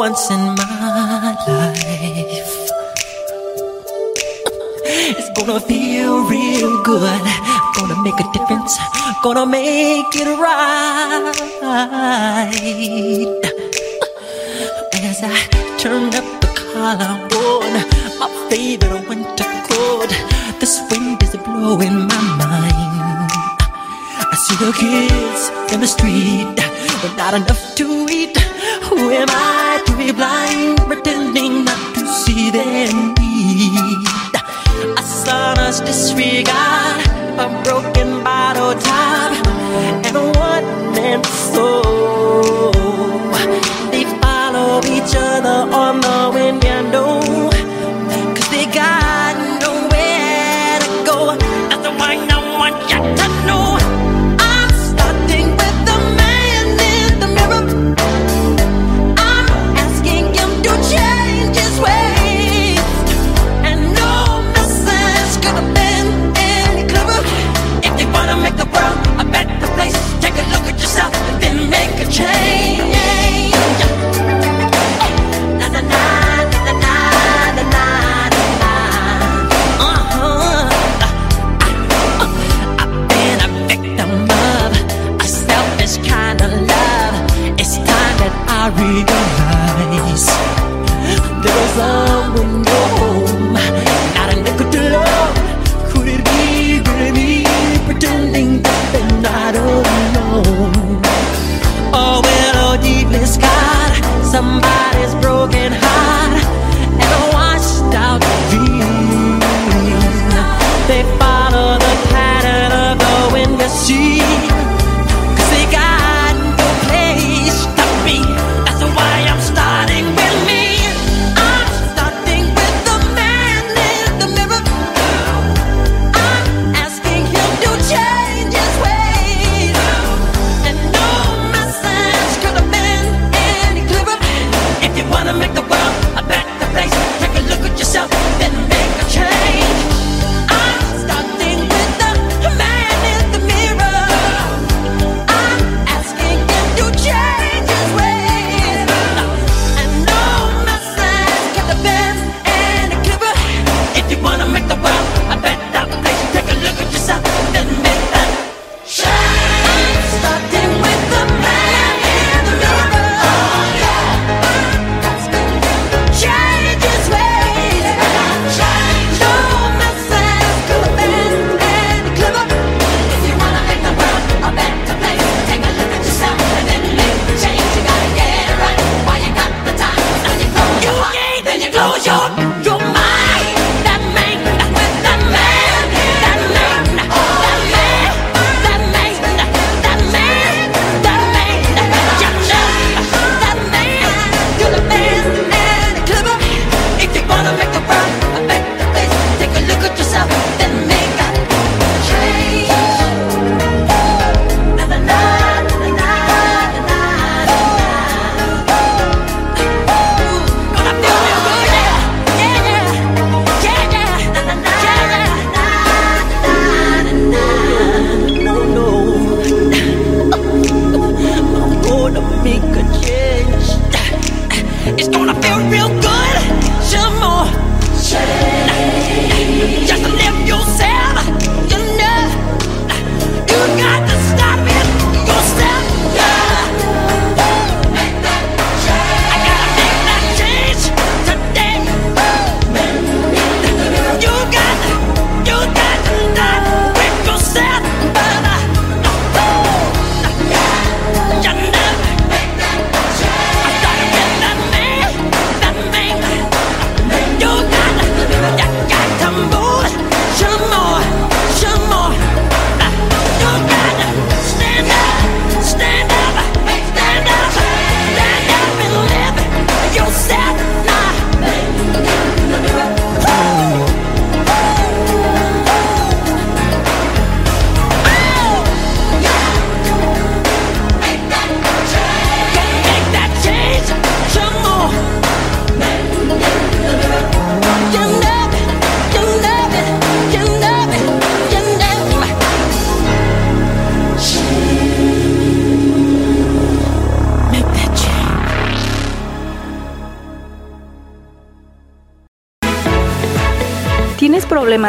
once in my life. It's gonna feel real good. Gonna make a difference. Gonna make it right. As I turn up the collarbone, my favorite winter coat. This wind is blowing my mind. I see the kids in the street, but not enough to eat. Who am I? be blind, pretending not to see their need. A sonorous disregard, a broken bottle top, and one man's soul.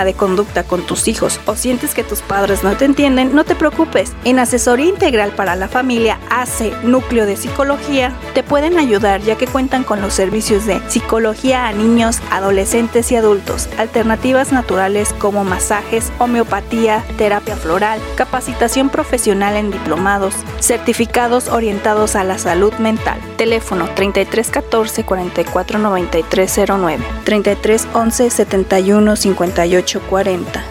¿Tienes problema de conducta con tus hijos o sientes que tus padres no te entienden? No te preocupes. En Asesoría Integral para la Familia AC Núcleo de Psicología te pueden ayudar ya que cuentan con los servicios de psicología a niños, adolescentes y adultos, alternativas naturales como masajes, homeopatía, terapia floral, capacitación profesional en diplomados, certificados orientados a la salud mental. Teléfono 3314 44 9309 3311 71 58 40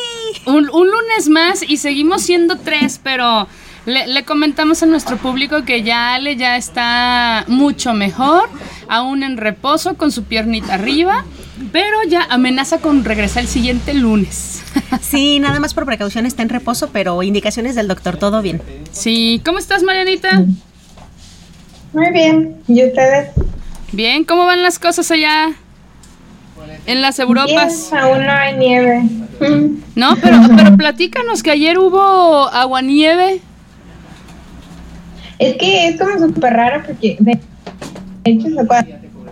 Un- un lunes más y seguimos siendo tres, pero le, le comentamos a nuestro público que ya Ale ya está mucho mejor, aún en reposo con su piernita arriba, pero ya amenaza con regresar el siguiente lunes. Sí, nada más por precaución está en reposo, pero indicaciones del doctor, todo bien. Sí, ¿cómo estás Marianita? Muy bien. ¿Y ustedes? Bien, ¿cómo van las cosas allá en las Europas? Bien, aún no hay nieve. No, pero, pero platícanos que ayer hubo aguanieve. Es que es como súper raro porque de hecho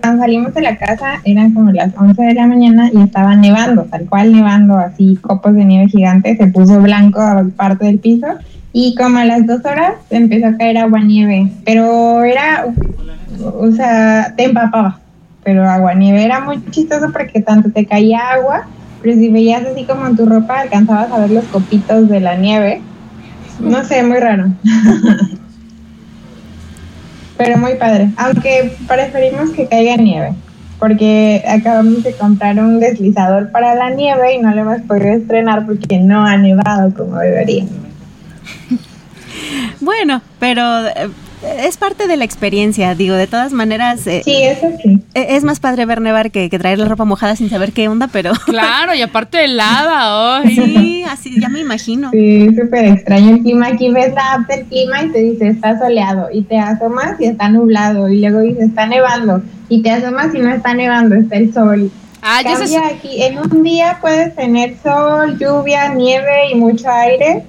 cuando salimos de la casa eran como las 11 de la mañana y estaba nevando, tal cual nevando, así copos de nieve gigantes, se puso blanco a parte del piso y como a las dos horas empezó a caer agua nieve, pero era, o sea, te empapaba, pero agua nieve era muy chistoso porque tanto te caía agua, pero si veías así como en tu ropa alcanzabas a ver los copitos de la nieve, no sé, muy raro. Pero muy padre. Aunque preferimos que caiga nieve. Porque acabamos de comprar un deslizador para la nieve y no lo hemos podido estrenar porque no ha nevado como debería. Bueno, pero eh, es parte de la experiencia, digo, de todas maneras, eh, Sí, eso sí. eh, es más padre ver nevar que, que traer la ropa mojada sin saber qué onda, pero Claro, y aparte helada hoy. sí, así ya me imagino. Sí, súper extraño el clima. Aquí ves la app del clima y te dice está soleado. Y te asomas y está nublado. Y luego dice está nevando. Y te asomas y no está nevando, está el sol. Ah, ya se- aquí. En un día puedes tener sol, lluvia, nieve y mucho aire.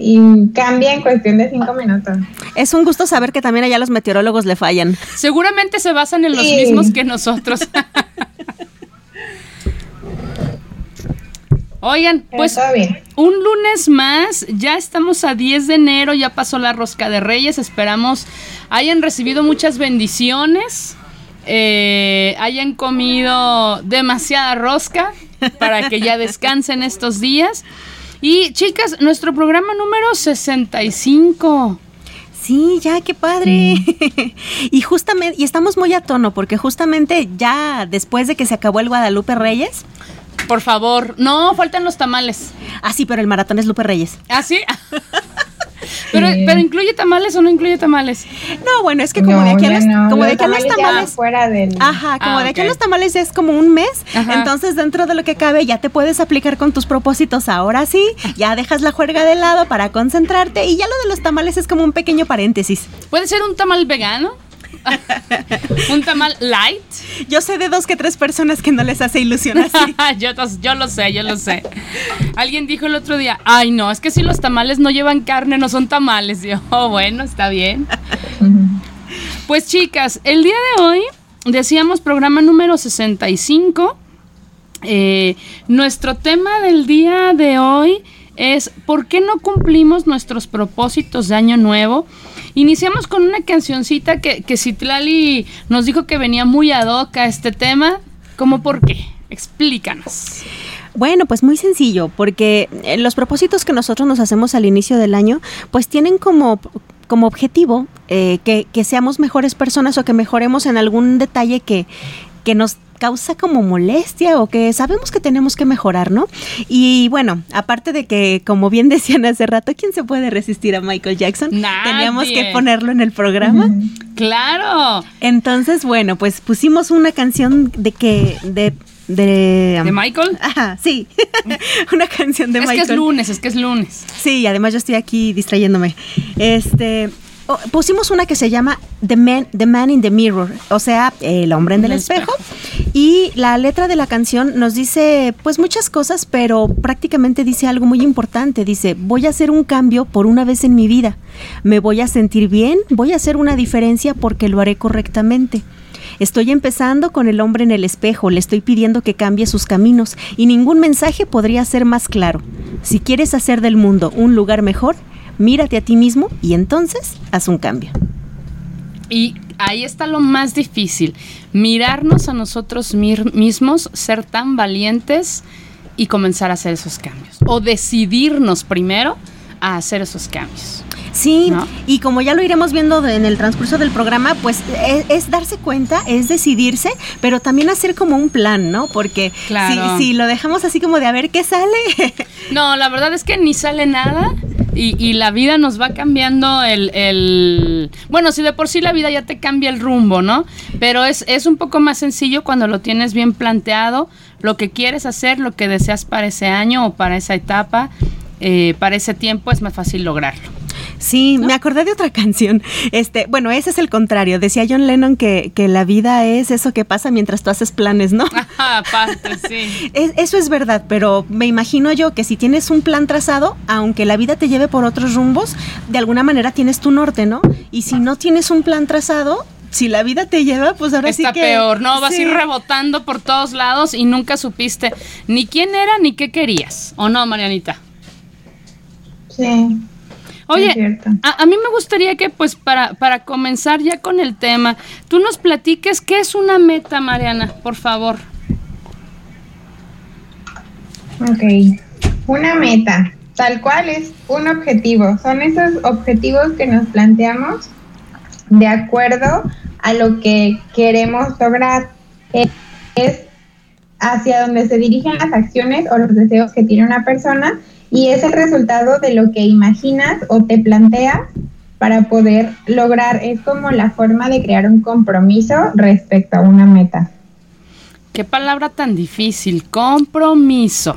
Y cambia en cuestión de cinco minutos. Es un gusto saber que también allá los meteorólogos le fallan. Seguramente se basan en los Sí. mismos que nosotros. Oigan, pues un lunes más, ya estamos a 10 de enero, ya pasó la rosca de reyes, esperamos hayan recibido muchas bendiciones, eh, hayan comido demasiada rosca para que ya descansen estos días. Y chicas, nuestro programa número 65. Sí, ya, qué padre. y justamente, y estamos muy a tono, porque justamente ya después de que se acabó el Guadalupe Reyes, Por favor, no, faltan los tamales. ah, sí, pero el maratón es Lupe Reyes. ¿Ah, sí? pero, Sí. pero incluye tamales o no incluye tamales. No, bueno, es que como No, de aquí a los, no. como de aquí a los tamales tamales. fuera del. Ajá, como Ah, de aquí a los tamales ya es como un mes, Ajá. entonces dentro de lo que cabe ya te puedes aplicar con tus propósitos ahora sí, ya dejas la juerga de lado para concentrarte y ya lo de los tamales es como un pequeño paréntesis. ¿Puede ser un tamal vegano? ¿Un tamal light? Yo sé de dos que tres personas que no les hace ilusión así. yo, tos- yo lo sé, yo lo sé. Alguien dijo el otro día, ay no, es que si los tamales no llevan carne, no son tamales. Yo, "Oh, bueno, está bien. Pues chicas, el día de hoy decíamos programa número 65. Eh, nuestro tema del día de hoy es ¿por qué no cumplimos nuestros propósitos de año nuevo? Iniciamos con una cancioncita que, que Citlali nos dijo que venía muy ad hoc a este tema. ¿Cómo por qué? Explícanos. Bueno, pues muy sencillo, porque eh, los propósitos que nosotros nos hacemos al inicio del año, pues tienen como, como objetivo eh, que, que seamos mejores personas o que mejoremos en algún detalle que, que nos causa como molestia o que sabemos que tenemos que mejorar, ¿no? Y bueno, aparte de que, como bien decían hace rato, ¿quién se puede resistir a Michael Jackson? Nadie. Teníamos que ponerlo en el programa. Claro. Entonces, bueno, pues pusimos una canción de que de de... ¿De Michael? Ajá, sí. una canción de es Michael. Es que es lunes, es que es lunes. Sí, además yo estoy aquí distrayéndome. Este, oh, pusimos una que se llama The Man, the Man in the Mirror, o sea, el hombre en el, el espejo. espejo. Y la letra de la canción nos dice, pues muchas cosas, pero prácticamente dice algo muy importante. Dice, voy a hacer un cambio por una vez en mi vida. Me voy a sentir bien, voy a hacer una diferencia porque lo haré correctamente. Estoy empezando con el hombre en el espejo, le estoy pidiendo que cambie sus caminos y ningún mensaje podría ser más claro. Si quieres hacer del mundo un lugar mejor, mírate a ti mismo y entonces haz un cambio. Y ahí está lo más difícil, mirarnos a nosotros mismos, ser tan valientes y comenzar a hacer esos cambios. O decidirnos primero a hacer esos cambios. Sí, ¿no? y como ya lo iremos viendo en el transcurso del programa, pues es, es, darse cuenta, es decidirse, pero también hacer como un plan, ¿no? Porque claro. si, si, lo dejamos así como de a ver qué sale. No, la verdad es que ni sale nada. Y, y la vida nos va cambiando el, el, Bueno, si de por sí la vida ya te cambia el rumbo, ¿no? Pero es, es un poco más sencillo cuando lo tienes bien planteado, lo que quieres hacer, lo que deseas para ese año o para esa etapa, eh, para ese tiempo, es más fácil lograrlo. Sí, ¿no? me acordé de otra canción. Este, bueno, ese es el contrario. Decía John Lennon que, que la vida es eso que pasa mientras tú haces planes, ¿no? Aparte, sí. Es, eso es verdad, pero me imagino yo que si tienes un plan trazado, aunque la vida te lleve por otros rumbos, de alguna manera tienes tu norte, ¿no? Y si no tienes un plan trazado, si la vida te lleva, pues ahora Está sí que. peor, ¿no? Vas sí. a ir rebotando por todos lados y nunca supiste ni quién era ni qué querías. ¿O no, Marianita? Sí. Oye, a, a, mí me gustaría que, pues, para, para comenzar ya con el tema, tú nos platiques qué es una meta, Mariana, por favor. Ok, una meta, tal cual es un objetivo. Son esos objetivos que nos planteamos de acuerdo a lo que queremos lograr. Es hacia donde se dirigen las acciones o los deseos que tiene una persona y es el resultado de lo que imaginas o te planteas para poder lograr. Es como la forma de crear un compromiso respecto a una meta. Qué palabra tan difícil, compromiso.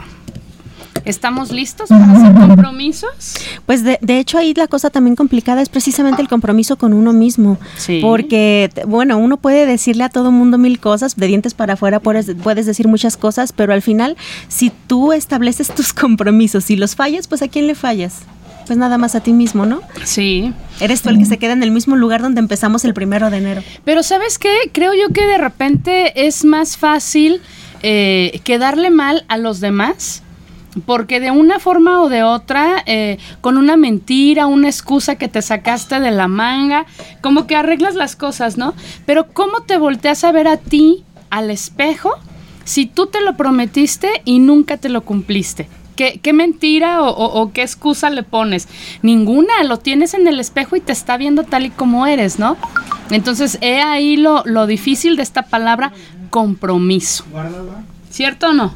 ¿Estamos listos para hacer compromisos? Pues de, de, hecho ahí la cosa también complicada es precisamente el compromiso con uno mismo. Sí. Porque, bueno, uno puede decirle a todo mundo mil cosas, de dientes para afuera puedes, puedes decir muchas cosas, pero al final, si tú estableces tus compromisos y los fallas, pues ¿a quién le fallas? Pues nada más a ti mismo, ¿no? Sí. Eres tú el que se queda en el mismo lugar donde empezamos el primero de enero. Pero ¿sabes qué? Creo yo que de repente es más fácil eh, quedarle mal a los demás porque de una forma o de otra, eh, con una mentira, una excusa que te sacaste de la manga, como que arreglas las cosas, ¿no? Pero ¿cómo te volteas a ver a ti al espejo si tú te lo prometiste y nunca te lo cumpliste? ¿Qué, qué mentira o, o, o, qué excusa le pones? Ninguna, lo tienes en el espejo y te está viendo tal y como eres, ¿no? Entonces, he ahí lo, lo difícil de esta palabra compromiso. ¿Cierto o no?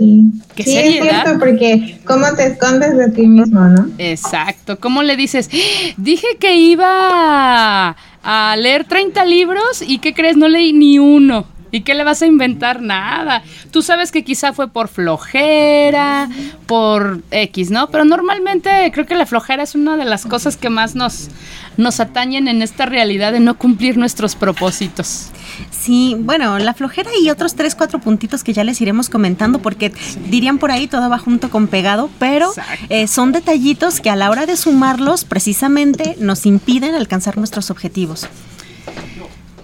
Sí, ¿Qué sí seriedad? es cierto, porque cómo te escondes de ti mismo, ¿no? Exacto, ¿cómo le dices? Dije que iba a leer 30 libros y ¿qué crees? No leí ni uno. ¿Y qué le vas a inventar? Nada. Tú sabes que quizá fue por flojera, por X, ¿no? Pero normalmente creo que la flojera es una de las cosas que más nos, nos atañen en esta realidad de no cumplir nuestros propósitos. Sí, bueno, la flojera y otros tres, cuatro puntitos que ya les iremos comentando, porque sí. dirían por ahí todo va junto con pegado, pero eh, son detallitos que a la hora de sumarlos precisamente nos impiden alcanzar nuestros objetivos.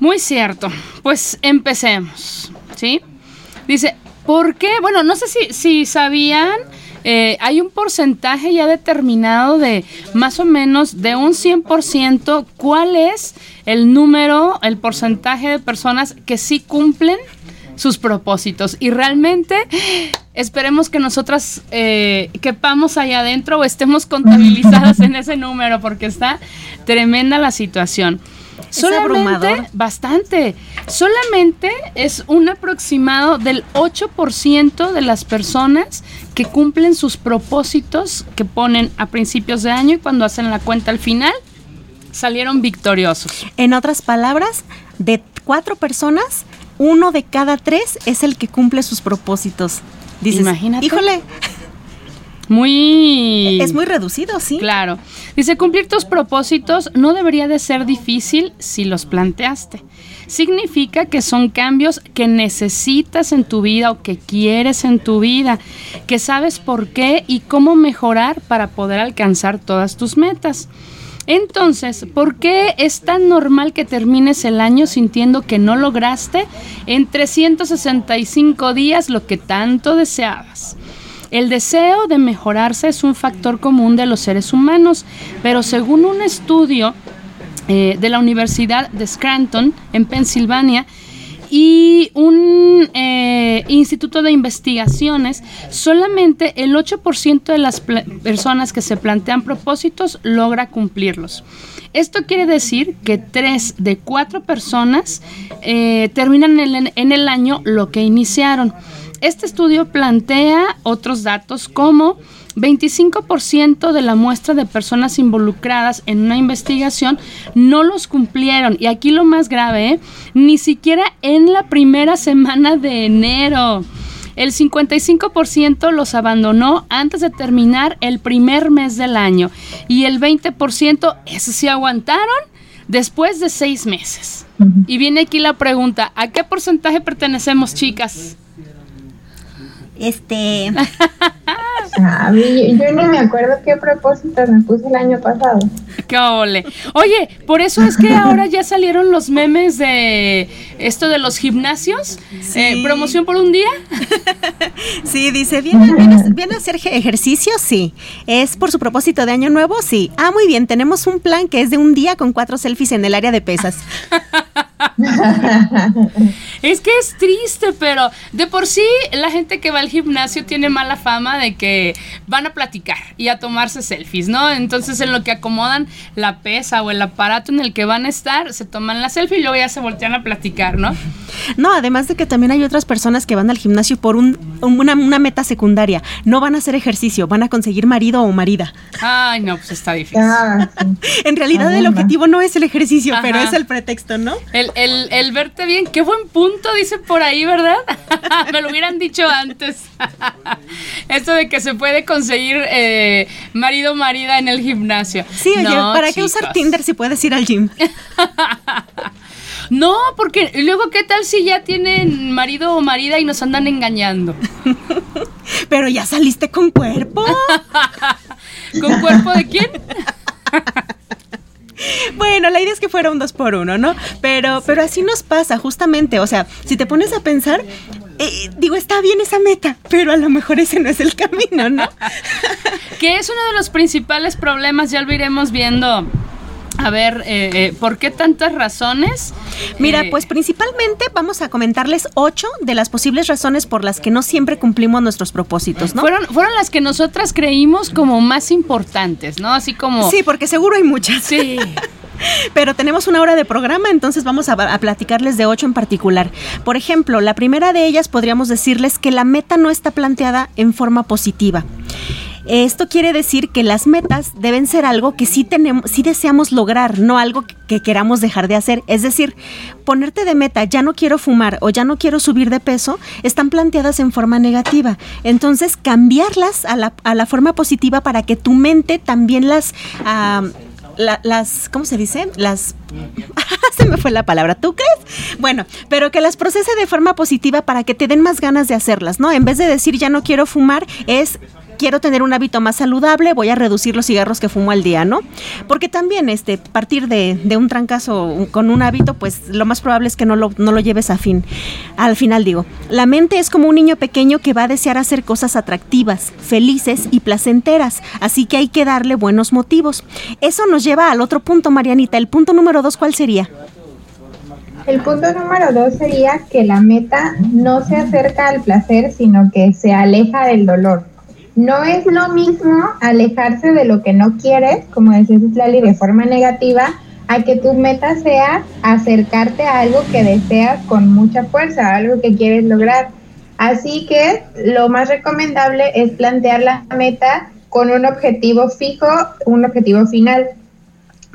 Muy cierto. Pues empecemos, ¿sí? Dice, ¿por qué? Bueno, no sé si, si sabían, eh, hay un porcentaje ya determinado de más o menos de un 100%, ¿cuál es el número, el porcentaje de personas que sí cumplen sus propósitos? Y realmente esperemos que nosotras eh, quepamos allá adentro o estemos contabilizadas en ese número porque está tremenda la situación. Es Solamente, abrumador. bastante. Solamente es un aproximado del 8% de las personas que cumplen sus propósitos que ponen a principios de año y cuando hacen la cuenta al final salieron victoriosos. En otras palabras, de cuatro personas, uno de cada tres es el que cumple sus propósitos. Dices, Imagínate. híjole, Muy... es muy reducido, sí. Claro. Dice, cumplir tus propósitos no debería de ser difícil si los planteaste. Significa que son cambios que necesitas en tu vida o que quieres en tu vida, que sabes por qué y cómo mejorar para poder alcanzar todas tus metas. Entonces, ¿por qué es tan normal que termines el año sintiendo que no lograste en 365 días lo que tanto deseabas? El deseo de mejorarse es un factor común de los seres humanos, pero según un estudio eh, de la Universidad de Scranton, en Pensilvania, y un eh, instituto de investigaciones, solamente el 8% de las personas que se plantean propósitos logra cumplirlos. Esto quiere decir que 3 de 4 personas eh, terminan en el año lo que iniciaron. Este estudio plantea otros datos como 25% de la muestra de personas involucradas en una investigación no los cumplieron. Y aquí lo más grave, ¿eh? ni siquiera en la primera semana de enero. El 55% los abandonó antes de terminar el primer mes del año. Y el 20%, eso sí aguantaron, después de seis meses. Y viene aquí la pregunta, ¿a qué porcentaje pertenecemos, chicas? Este, A mí, yo, yo ni me acuerdo qué propósitos me puse el año pasado. ¡Qué ole! Oye, por eso es que ahora ya salieron los memes de esto de los gimnasios. Eh, promoción por un día. sí, dice, ¿viene, viene, viene a hacer eje- ejercicio? Sí. ¿Es por su propósito de año nuevo? Sí. Ah, muy bien, tenemos un plan que es de un día con cuatro selfies en el área de pesas. Es que es triste, pero de por sí la gente que va al gimnasio tiene mala fama de que van a platicar y a tomarse selfies, ¿no? Entonces en lo que acomodan la pesa o el aparato en el que van a estar, se toman la selfie y luego ya se voltean a platicar, ¿no? No, además de que también hay otras personas que van al gimnasio por un, una, una meta secundaria. No van a hacer ejercicio, van a conseguir marido o marida. Ay, no, pues está difícil. Ah, sí. En realidad el objetivo no es el ejercicio, Ajá. pero es el pretexto, ¿no? El, el, el verte bien, qué buen punto, dice por ahí, ¿verdad? Me lo hubieran dicho antes. Esto de que se puede conseguir eh, marido o marida en el gimnasio. Sí, oye, No, ¿para qué usar. Tinder si puedes ir al gym? No, porque luego, ¿qué tal si ya tienen marido o marida y nos andan engañando? Pero ya saliste con cuerpo. ¿Con cuerpo de quién? Bueno, la idea es que fuera un dos por uno, ¿no? Pero, pero así nos pasa, justamente. O sea, si te pones a pensar, eh, digo, está bien esa meta, pero a lo mejor ese no es el camino, ¿no? Que es uno de los principales problemas, ya lo iremos viendo. A ver, eh, eh, ¿por qué tantas razones? Mira, Eh, pues principalmente vamos a comentarles ocho de las posibles razones por las que no siempre cumplimos nuestros propósitos, ¿no? fueron, fueron las que nosotras creímos como más importantes, ¿no? Así como... Sí, porque seguro hay muchas. Sí. Pero tenemos una hora de programa, entonces vamos a, a platicarles de ocho en particular. Por ejemplo, la primera de ellas podríamos decirles que la meta no está planteada en forma positiva. Esto quiere decir que las metas deben ser algo que sí tenemos, sí deseamos lograr, no algo que, que queramos dejar de hacer. Es decir, ponerte de meta, ya no quiero fumar o ya no quiero subir de peso, están planteadas en forma negativa. Entonces, cambiarlas a la, a la forma positiva para que tu mente también las la- las, ¿cómo se dice? Las... se me fue la palabra, ¿tú crees? Bueno, pero que las procese de forma positiva para que te den más ganas de hacerlas, ¿no? En vez de decir ya no quiero fumar, es quiero tener un hábito más saludable, voy a reducir los cigarros que fumo al día, ¿no? Porque también este partir de, un trancazo con un hábito, pues lo más probable es que no lo, no lo lleves a fin. Al final digo, la mente es como un niño pequeño que va a desear hacer cosas atractivas, felices y placenteras, así que hay que darle buenos motivos. Eso nos lleva al otro punto, Marianita. El punto número dos, ¿cuál sería? El punto número dos sería que la meta no se acerca al placer, sino que se aleja del dolor. No es lo mismo alejarse de lo que no quieres, como decía Citlali, de forma negativa, a que tu meta sea acercarte a algo que deseas con mucha fuerza, algo que quieres lograr. Así que lo más recomendable es plantear la meta con un objetivo fijo, un objetivo final.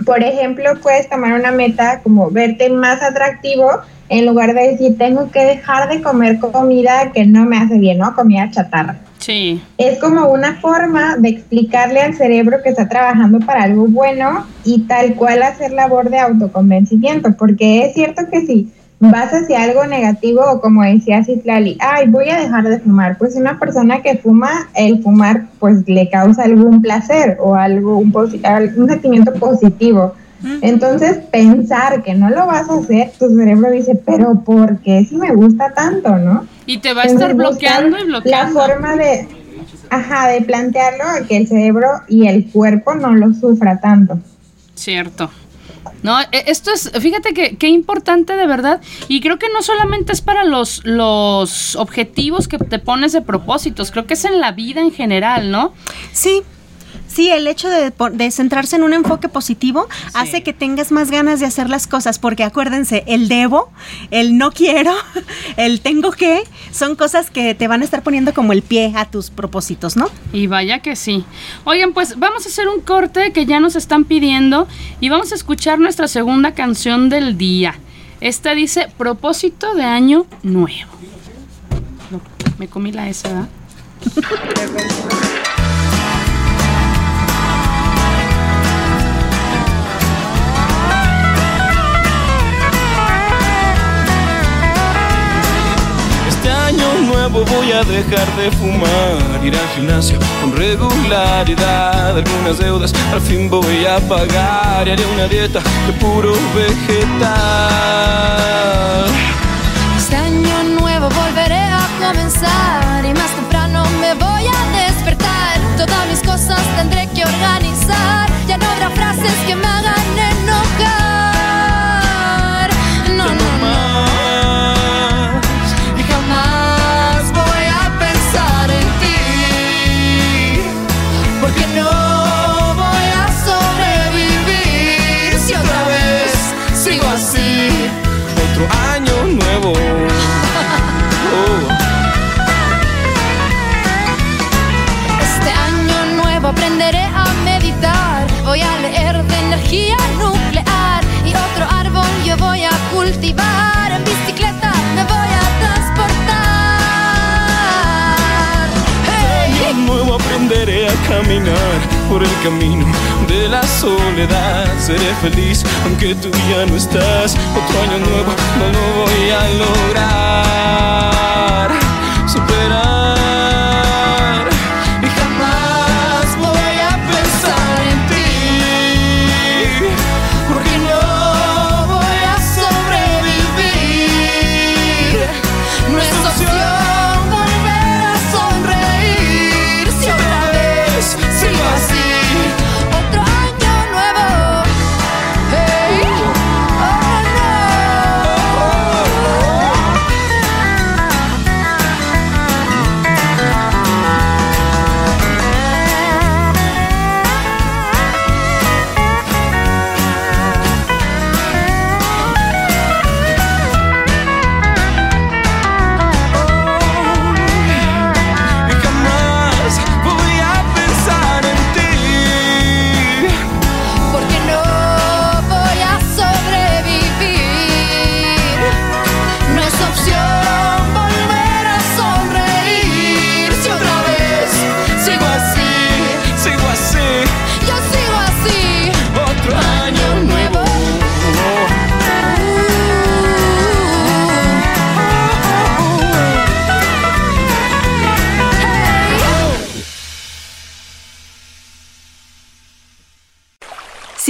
Por ejemplo, puedes tomar una meta como verte más atractivo en lugar de decir tengo que dejar de comer comida que no me hace bien, ¿no? Comida chatarra. Sí. Es como una forma de explicarle al cerebro que está trabajando para algo bueno y tal cual hacer labor de autoconvencimiento, porque es cierto que si vas hacia algo negativo o como decía Citlali, ay, voy a dejar de fumar, pues una persona que fuma, el fumar pues le causa algún placer o algo, un, un sentimiento positivo. Entonces, pensar que no lo vas a hacer, tu cerebro dice, pero ¿por qué si me gusta tanto, no? Y te va a estar bloqueando y bloqueando. La forma de, ajá, de plantearlo a que el cerebro y el cuerpo no lo sufra tanto. Cierto. No, e, esto es, fíjate que qué importante de verdad. Y creo que no solamente es para los, los objetivos que te pones de propósitos, creo que es en la vida en general, ¿no? Sí, Sí, el hecho de, centrarse en un enfoque positivo hace que tengas más ganas de hacer las cosas, porque acuérdense, el debo, el no quiero, el tengo que, son cosas que te van a estar poniendo como el pie a tus propósitos, ¿no? Y vaya que sí. Oigan, pues vamos a hacer un corte que ya nos están pidiendo y vamos a escuchar nuestra segunda canción del día. Esta dice propósito de año nuevo. Me comí la S, ¿verdad? nuevo voy a dejar de fumar, ir al gimnasio con regularidad, algunas deudas al fin voy a pagar. Y haré una dieta de puro vegetal. Este año nuevo volveré a comenzar. Y más temprano me voy a despertar. Todas mis cosas tendré que organizar, ya no habrá frases que me hagan por el camino de la soledad. Seré feliz aunque tú ya no estás. Otro año nuevo no lo voy a lograr. Superar.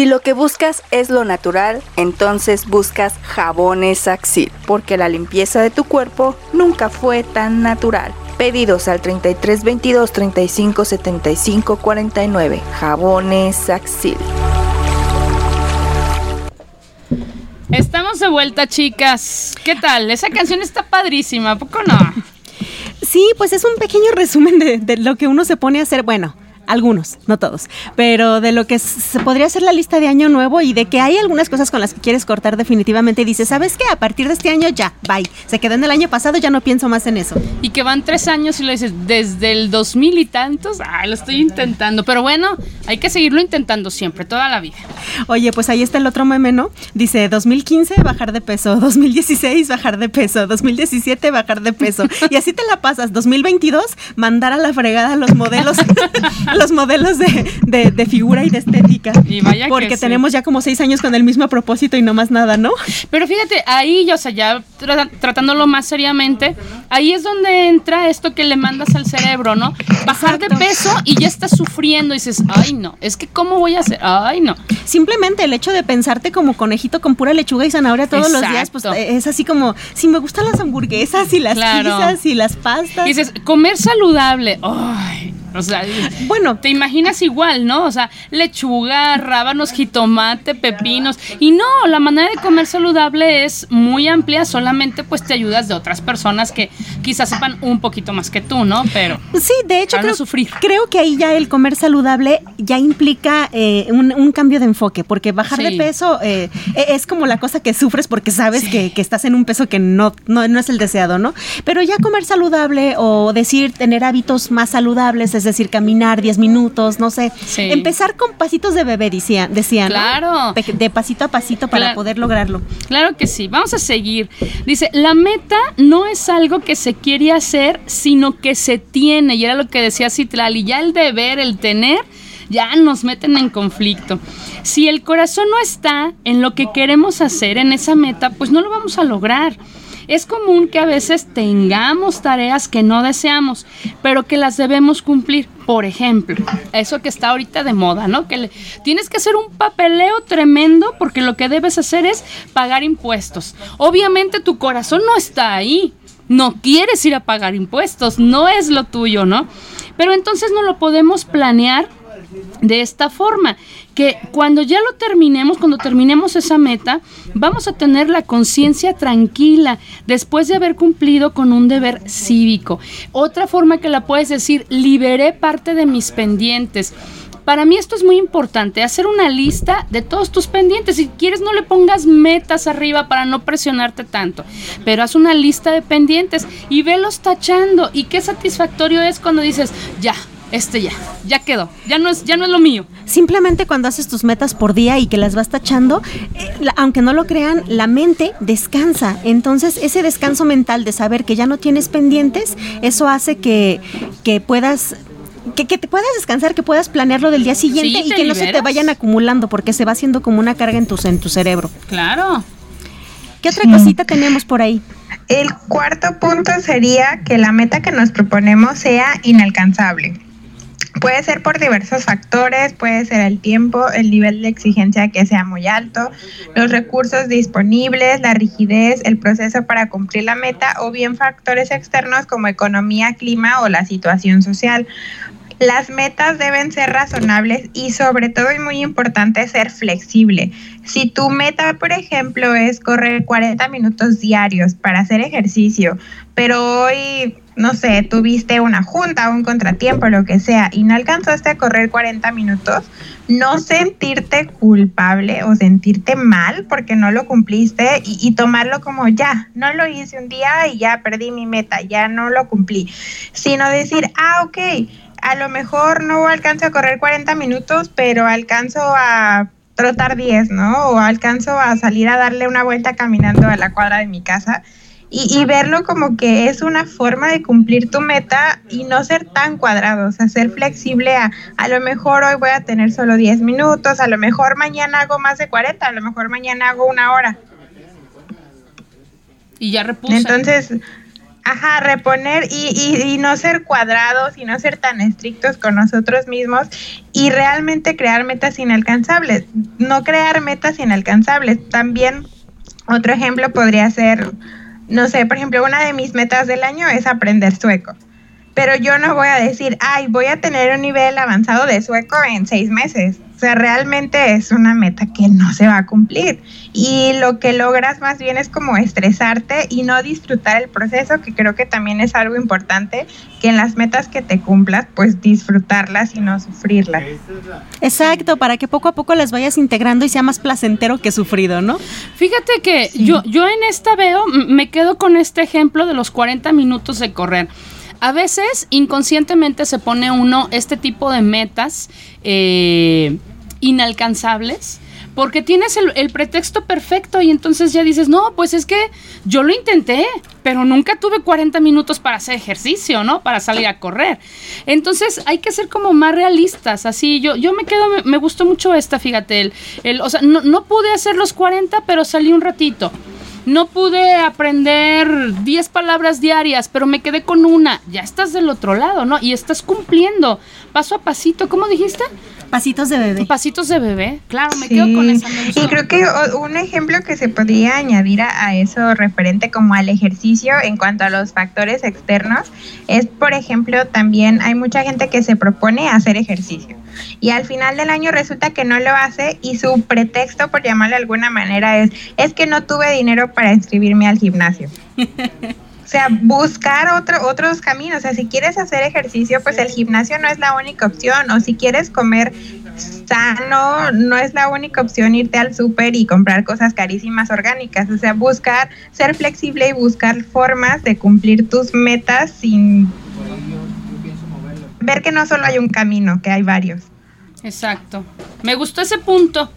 Si lo que buscas es lo natural, entonces buscas jabones Axil, porque la limpieza de tu cuerpo nunca fue tan natural. Pedidos al 33 22 35 75 49. Jabones Axil. Estamos de vuelta, chicas. ¿Qué tal? Esa canción está padrísima, poco no? Sí, pues es un pequeño resumen de, de lo que uno se pone a hacer. Bueno, algunos, no todos, pero de lo que se podría hacer la lista de año nuevo y de que hay algunas cosas con las que quieres cortar definitivamente y dices, ¿sabes qué? A partir de este año ya, bye. Se quedó en el año pasado, ya no pienso más en eso. Y que van tres años y lo dices, desde el 2000 y tantos, ah, lo estoy intentando, pero bueno, hay que seguirlo intentando siempre, toda la vida. Oye, pues ahí está el otro meme, ¿no? Dice 2015 bajar de peso, 2016 bajar de peso, 2017 bajar de peso. Y así te la pasas. 2022 mandar a la fregada los modelos, los modelos de, de, figura y de estética. Y vaya Porque tenemos ya como seis años con el mismo propósito y no más nada, ¿no? Pero fíjate, ahí, o sea, ya tratándolo más seriamente, ahí es donde entra esto que le mandas al cerebro, ¿no? Bajar de peso y ya estás sufriendo y dices, ay no, es que ¿cómo voy a hacer? Ay no. Simplemente el hecho de pensarte como conejito con pura lechuga y zanahoria todos los días, pues es así como, si me gustan las hamburguesas y las pizzas y las pastas. dices, comer saludable. Ay, o sea, bueno, te imaginas igual, ¿no? O sea, lechuga, rábanos, jitomate, pepinos. Y no, la manera de comer saludable es muy amplia, solamente pues te ayudas de otras personas que quizás sepan un poquito más que tú, ¿no? Pero sí, de hecho creo, sufrir. creo que ahí ya el comer saludable ya implica eh, un, cambio de enfoque, porque bajar de peso eh, e, es como la cosa que sufres porque sabes que, estás en un peso que no, no, no es el deseado, ¿no? Pero ya comer saludable o decir tener hábitos más saludables, es decir, caminar 10 minutos, no sé. Empezar con pasitos de bebé, decía, decían. Claro. De, pasito a pasito para poder lograrlo. Claro que sí. Vamos a seguir. Dice, la meta no es algo que se quiere hacer, sino que se tiene. Y era lo que decía Citlali, ya el deber, el tener, ya nos meten en conflicto. Si el corazón no está en lo que queremos hacer, en esa meta, pues no lo vamos a lograr. Es común que a veces tengamos tareas que no deseamos, pero que las debemos cumplir. Por ejemplo, eso que está ahorita de moda, ¿no? Que tienes que hacer un papeleo tremendo porque lo que debes hacer es pagar impuestos. Obviamente tu corazón no está ahí. No quieres ir a pagar impuestos, no es lo tuyo, ¿no? Pero entonces no lo podemos planear de esta forma, que cuando ya lo terminemos, cuando terminemos esa meta, vamos a tener la conciencia tranquila después de haber cumplido con un deber cívico. Otra forma que la puedes decir, liberé parte de mis pendientes. Para mí esto es muy importante, hacer una lista de todos tus pendientes. Si quieres no le pongas metas arriba para no presionarte tanto, pero haz una lista de pendientes y velos tachando. Y qué satisfactorio es cuando dices, ya, este ya, ya quedó, ya no es, ya no es lo mío. Simplemente cuando haces tus metas por día y que las vas tachando, eh, aunque no lo crean, la mente descansa. Entonces, ese descanso mental de saber que ya no tienes pendientes, eso hace que, que puedas que, te puedas descansar, que puedas planearlo del día siguiente y que no se te vayan acumulando porque se va haciendo como una carga en tu, en tu cerebro. Claro. ¿Qué otra cosita tenemos por ahí? El cuarto punto sería que la meta que nos proponemos sea inalcanzable. Puede ser por diversos factores, puede ser el tiempo, el nivel de exigencia que sea muy alto, los recursos disponibles, la rigidez, el proceso para cumplir la meta o bien factores externos como economía, clima o la situación social. Las metas deben ser razonables y sobre todo y muy importante ser flexible. Si tu meta, por ejemplo, es correr 40 minutos diarios para hacer ejercicio, pero hoy no sé, tuviste una junta, un contratiempo, lo que sea, y no alcanzaste a correr 40 minutos, no sentirte culpable o sentirte mal porque no lo cumpliste y, tomarlo como ya, no lo hice un día y ya perdí mi meta, ya no lo cumplí, sino decir, ah, ok, a lo mejor no alcanzo a correr 40 minutos, pero alcanzo a trotar 10, ¿no? O alcanzo a salir a darle una vuelta caminando a la cuadra de mi casa y, verlo como que es una forma de cumplir tu meta y no ser tan cuadrado, o sea, ser flexible a a lo mejor hoy voy a tener solo 10 minutos, a lo mejor mañana hago más de 40, a lo mejor mañana hago una hora. Y ya repuse. Entonces, ajá, reponer y, y, y no ser cuadrados y no ser tan estrictos con nosotros mismos y realmente crear metas inalcanzables, no crear metas inalcanzables. También otro ejemplo podría ser no sé, por ejemplo, una de mis metas del año es aprender sueco. Pero yo no voy a decir, ay, voy a tener un nivel avanzado de sueco en seis meses. Sea, realmente es una meta que no se va a cumplir. Y lo que logras más bien es como estresarte y no disfrutar el proceso, que creo que también es algo importante, que en las metas que te cumplas, pues disfrutarlas y no sufrirlas. Exacto, para que poco a poco las vayas integrando y sea más placentero que sufrido, ¿no? Fíjate que yo, yo en esta veo, me quedo con este ejemplo de los 40 minutos de correr. A veces inconscientemente se pone uno este tipo de metas eh, inalcanzables porque tienes el, pretexto perfecto y entonces ya dices, no, pues es que yo lo intenté, pero nunca tuve 40 minutos para hacer ejercicio, ¿no? Para salir a correr. Entonces hay que ser como más realistas, así yo, yo me quedo, me, gustó mucho esta, fíjate, el, el o sea, no, no pude hacer los 40, pero salí un ratito. No pude aprender 10 palabras diarias, pero me quedé con una. Ya estás del otro lado, ¿no? Y estás cumpliendo paso a pasito. ¿Cómo dijiste? Pasitos de bebé. Pasitos de bebé, claro, me quedo con esa. y creo que un ejemplo que se podría añadir a, eso referente como al ejercicio en cuanto a los factores externos es, por ejemplo, también hay mucha gente que se propone hacer ejercicio y al final del año resulta que no lo hace y su pretexto, por llamarlo de alguna manera, es, es que no tuve dinero para inscribirme al gimnasio. O sea, buscar otro, otros caminos. O sea, si quieres hacer ejercicio, pues el gimnasio no es la única opción. O si quieres comer sano, no es la única opción irte al súper y comprar cosas carísimas orgánicas. O sea, buscar, ser flexible y buscar formas de cumplir tus metas sin ver que no solo hay un camino, que hay varios. Exacto. Me gustó ese punto.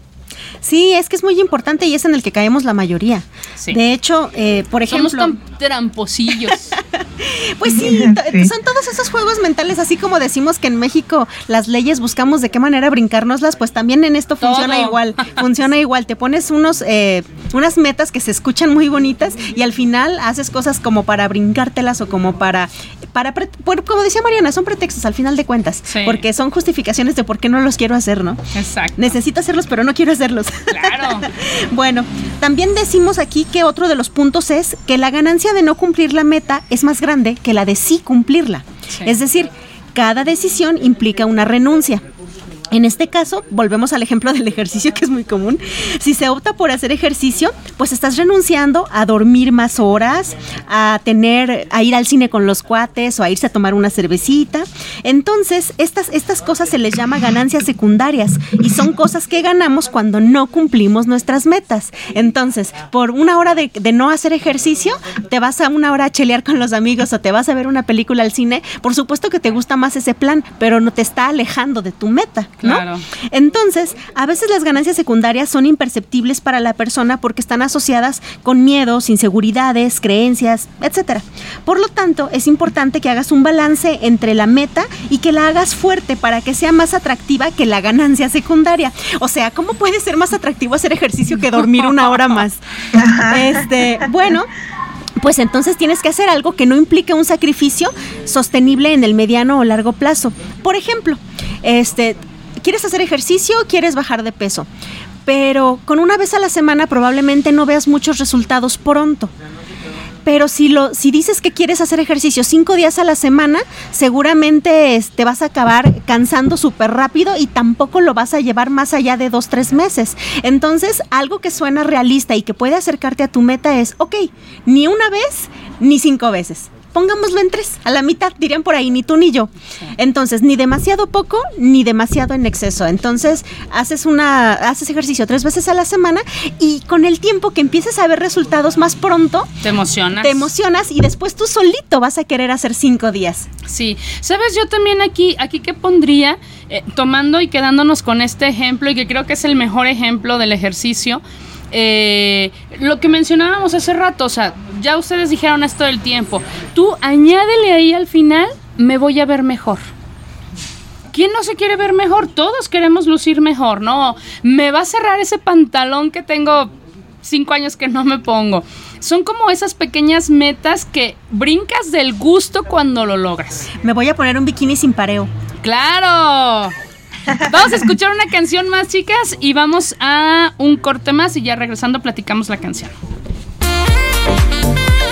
Sí, es que es muy importante y es en el que caemos la mayoría. De hecho, eh, por ejemplo... Somos tan tramposillos. pues sí, son todos esos juegos mentales, así como decimos que en México las leyes buscamos de qué manera brincárnoslas, pues también en esto funciona igual. Funciona igual. Te pones unos, eh, unas metas que se escuchan muy bonitas y al final haces cosas como para brincártelas o como para... para como decía Mariana, son pretextos al final de cuentas. Porque son justificaciones de por qué no los quiero hacer, ¿no? Exacto. Necesito hacerlos, pero no quiero hacerlos Claro. bueno, también decimos aquí que otro de los puntos es que la ganancia de no cumplir la meta es más grande que la de sí cumplirla. Es decir, cada decisión implica una renuncia. En este caso, volvemos al ejemplo del ejercicio que es muy común. Si se opta por hacer ejercicio, pues estás renunciando a dormir más horas, a tener, a ir al cine con los cuates o a irse a tomar una cervecita. Entonces, estas, estas cosas se les llama ganancias secundarias y son cosas que ganamos cuando no cumplimos nuestras metas. Entonces, por una hora de, no hacer ejercicio, te vas a una hora a chelear con los amigos o te vas a ver una película al cine. Por supuesto que te gusta más ese plan, pero no te está alejando de tu meta. Claro. Entonces, a veces las ganancias secundarias son imperceptibles para la persona porque están asociadas con miedos, inseguridades, creencias, etcétera. Por lo tanto, es importante que hagas un balance entre la meta y que la hagas fuerte para que sea más atractiva que la ganancia secundaria. O sea, ¿cómo puede ser más atractivo hacer ejercicio que dormir una hora más? Este, bueno, pues entonces tienes que hacer algo que no implique un sacrificio sostenible en el mediano o largo plazo. Por ejemplo, este ¿Quieres hacer ejercicio quieres bajar de peso? Pero con una vez a la semana probablemente no veas muchos resultados pronto. Pero si, lo, si dices que quieres hacer ejercicio cinco días a la semana, seguramente te vas a acabar cansando súper rápido y tampoco lo vas a llevar más allá de dos, tres meses. Entonces, algo que suena realista y que puede acercarte a tu meta es, ok, ni una vez ni cinco veces pongámoslo en tres, a la mitad, dirían por ahí, ni tú ni yo. Entonces, ni demasiado poco, ni demasiado en exceso. Entonces, haces una, haces ejercicio tres veces a la semana y con el tiempo que empieces a ver resultados más pronto, te emocionas. Te emocionas y después tú solito vas a querer hacer cinco días. Sí, sabes, yo también aquí, aquí que pondría, eh, tomando y quedándonos con este ejemplo y que creo que es el mejor ejemplo del ejercicio. Eh, lo que mencionábamos hace rato, o sea, ya ustedes dijeron esto del tiempo, tú añádele ahí al final, me voy a ver mejor. ¿Quién no se quiere ver mejor? Todos queremos lucir mejor, ¿no? Me va a cerrar ese pantalón que tengo cinco años que no me pongo. Son como esas pequeñas metas que brincas del gusto cuando lo logras. Me voy a poner un bikini sin pareo. ¡Claro! Vamos a escuchar una canción más, chicas, y vamos a un corte más y ya regresando platicamos la canción.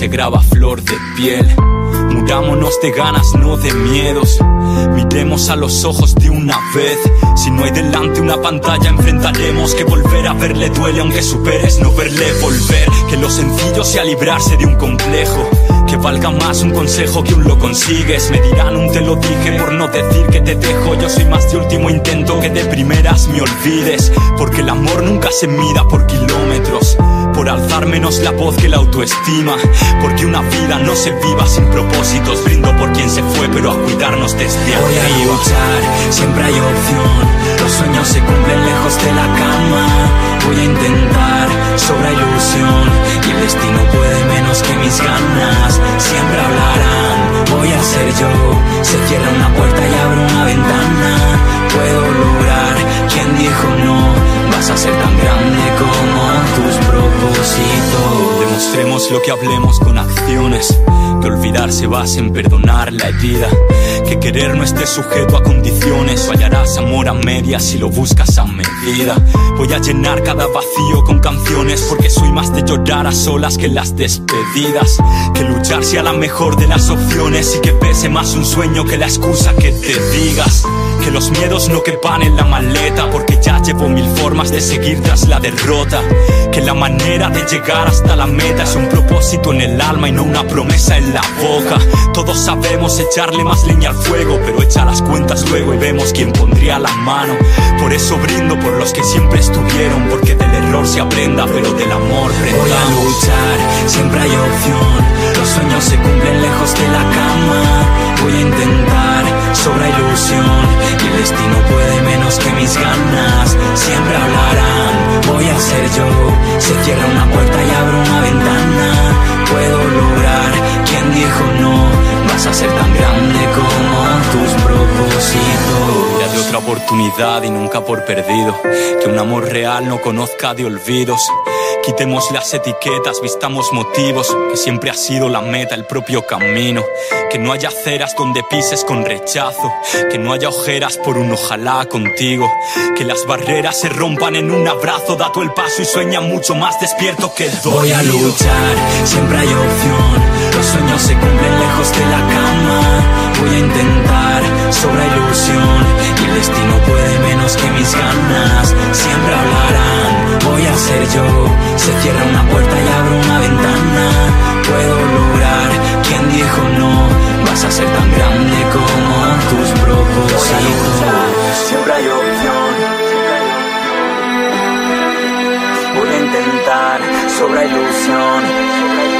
Se graba flor de piel. Murámonos de ganas, no de miedos. Miremos a los ojos de una vez. Si no hay delante una pantalla, enfrentaremos que volver a verle duele, aunque superes no verle volver. Que lo sencillo sea librarse de un complejo. Que valga más un consejo que un lo consigues. Me dirán un te lo dije por no decir que te dejo. Yo soy más de último intento que de primeras me olvides. Porque el amor nunca se mida por kilómetros. Por alzar menos la voz que la autoestima. Porque una vida no se viva sin propósitos. Brindo por quien se fue, pero a cuidarnos desde Voy a luchar, siempre hay opción. Los sueños se cumplen lejos de la cama. Voy a intentar, sobra ilusión. Y el destino puede menos que mis ganas. Siempre hablarán, voy a ser yo. Se cierra una puerta y abre una ventana. Puedo lograr, quien dijo no. Vas a ser tan grande como tus propósitos. Demostremos lo que hablemos con acciones. Que olvidar se basa en perdonar la herida. Que querer no esté sujeto a condiciones. Fallarás amor a medias si lo buscas a medida. Voy a llenar cada vacío con canciones. Porque soy más de llorar a solas que las despedidas. Que luchar sea la mejor de las opciones. Y que pese más un sueño que la excusa que te digas. Que los miedos no quepan en la maleta. Porque ya llevo mil formas de seguir tras la derrota. Que la manera de llegar hasta la meta es un propósito en el alma y no una promesa en la boca. Todos sabemos echarle más leña al fuego, pero echa las cuentas luego y vemos quién pondría la mano. Por eso brindo por los que siempre estuvieron, porque del error se aprenda, pero del amor Voy a prendamos. luchar, siempre hay opción. Los sueños se cumplen lejos de la cama. Voy a intentar, sobra ilusión. Y el destino puede menos que mis ganas. Siempre hablarán, voy a ser yo. Se cierra una puerta y abre una ventana. Puedo lograr, quien dijo no. Vas a ser tan grande como tus propósitos. Ya de otra oportunidad y nunca por perdido. Que un amor real no conozca de olvidos. Quitemos las etiquetas, vistamos motivos. Que siempre ha sido la meta, el propio camino. Que no haya aceras donde pises con rechazo. Que no haya ojeras por un ojalá contigo. Que las barreras se rompan en un abrazo. Da tú el paso y sueña mucho más despierto que Voy a luchar, siempre hay opción. Los sueños se cumplen lejos de la cama. Voy a intentar, sobra ilusión. Y el destino puede menos que mis ganas. Siempre hablarán, voy a ser yo. Se cierra una puerta y abre una ventana. Puedo lograr, quien dijo no. Vas a ser tan grande como tus propósitos. Siempre hay opción. Voy a intentar, sobra ilusión.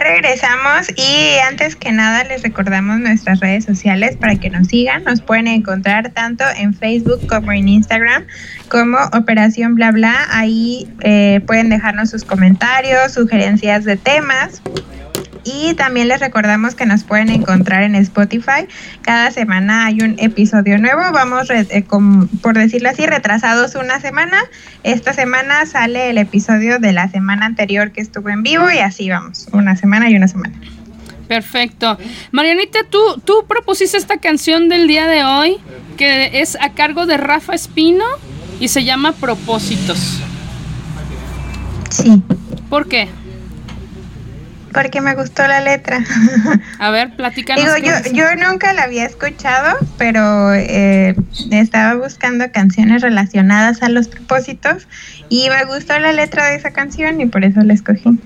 Regresamos y antes que nada les recordamos nuestras redes sociales para que nos sigan. Nos pueden encontrar tanto en Facebook como en Instagram como Operación Bla Bla. Ahí eh, pueden dejarnos sus comentarios, sugerencias de temas. Y también les recordamos que nos pueden encontrar en Spotify. Cada semana hay un episodio nuevo. Vamos, eh, por decirlo así, retrasados una semana. Esta semana sale el episodio de la semana anterior que estuvo en vivo y así vamos, una semana y una semana. Perfecto. Marianita, tú, tú propusiste esta canción del día de hoy que es a cargo de Rafa Espino y se llama Propósitos. Sí. ¿Por qué? Porque me gustó la letra. A ver, platícanos. Digo, yo, yo nunca la había escuchado, pero eh, estaba buscando canciones relacionadas a los propósitos y me gustó la letra de esa canción y por eso la escogí.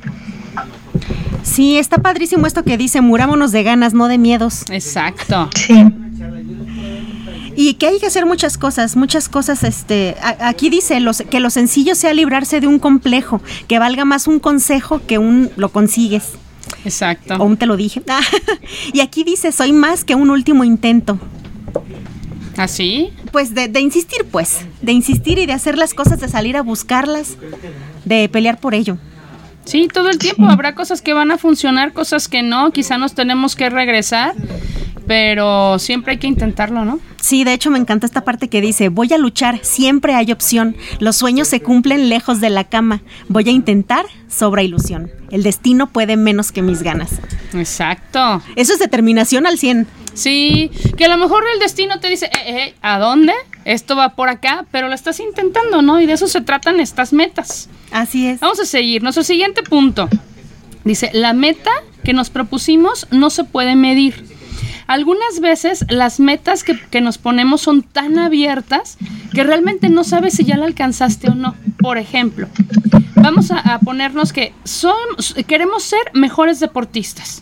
Sí, está padrísimo esto que dice, murámonos de ganas, no de miedos. Exacto. Sí. Y que hay que hacer muchas cosas, muchas cosas, este, aquí dice los, que lo sencillo sea librarse de un complejo, que valga más un consejo que un lo consigues. Exacto. O un te lo dije. y aquí dice, soy más que un último intento. ¿Así? ¿Ah, pues de, de, insistir, pues, de insistir y de hacer las cosas, de salir a buscarlas, de pelear por ello. Sí, todo el tiempo habrá cosas que van a funcionar, cosas que no, quizá nos tenemos que regresar, pero siempre hay que intentarlo, ¿no? Sí, de hecho me encanta esta parte que dice, voy a luchar, siempre hay opción, los sueños se cumplen lejos de la cama, voy a intentar, sobra ilusión, el destino puede menos que mis ganas. Exacto. Eso es determinación al 100. Sí, que a lo mejor el destino te dice, eh, eh, ¿a dónde? Esto va por acá, pero lo estás intentando, ¿no? Y de eso se tratan estas metas. Así es. Vamos a seguir. Nuestro siguiente punto. Dice, la meta que nos propusimos no se puede medir. Algunas veces las metas que, nos ponemos son tan abiertas que realmente no sabes si ya la alcanzaste o no. Por ejemplo, vamos a, a ponernos que son, queremos ser mejores deportistas.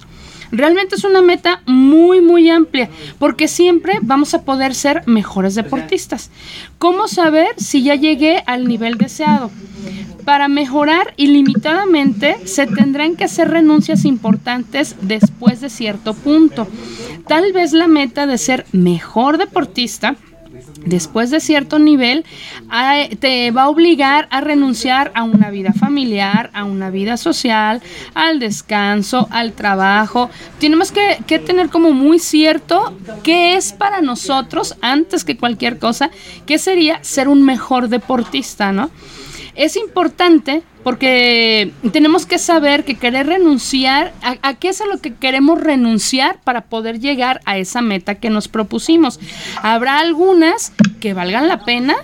Realmente es una meta muy, muy amplia, porque siempre vamos a poder ser mejores deportistas. ¿Cómo saber si ya llegué al nivel deseado? Para mejorar ilimitadamente se tendrán que hacer renuncias importantes después de cierto punto. Tal vez la meta de ser mejor deportista después de cierto nivel, te va a obligar a renunciar a una vida familiar, a una vida social, al descanso, al trabajo. Tenemos que, tener como muy cierto qué es para nosotros, antes que cualquier cosa, qué sería ser un mejor deportista, ¿no? Es importante porque tenemos que saber que querer renunciar, a, qué es a lo que queremos renunciar para poder llegar a esa meta que nos propusimos. Habrá algunas que valgan la pena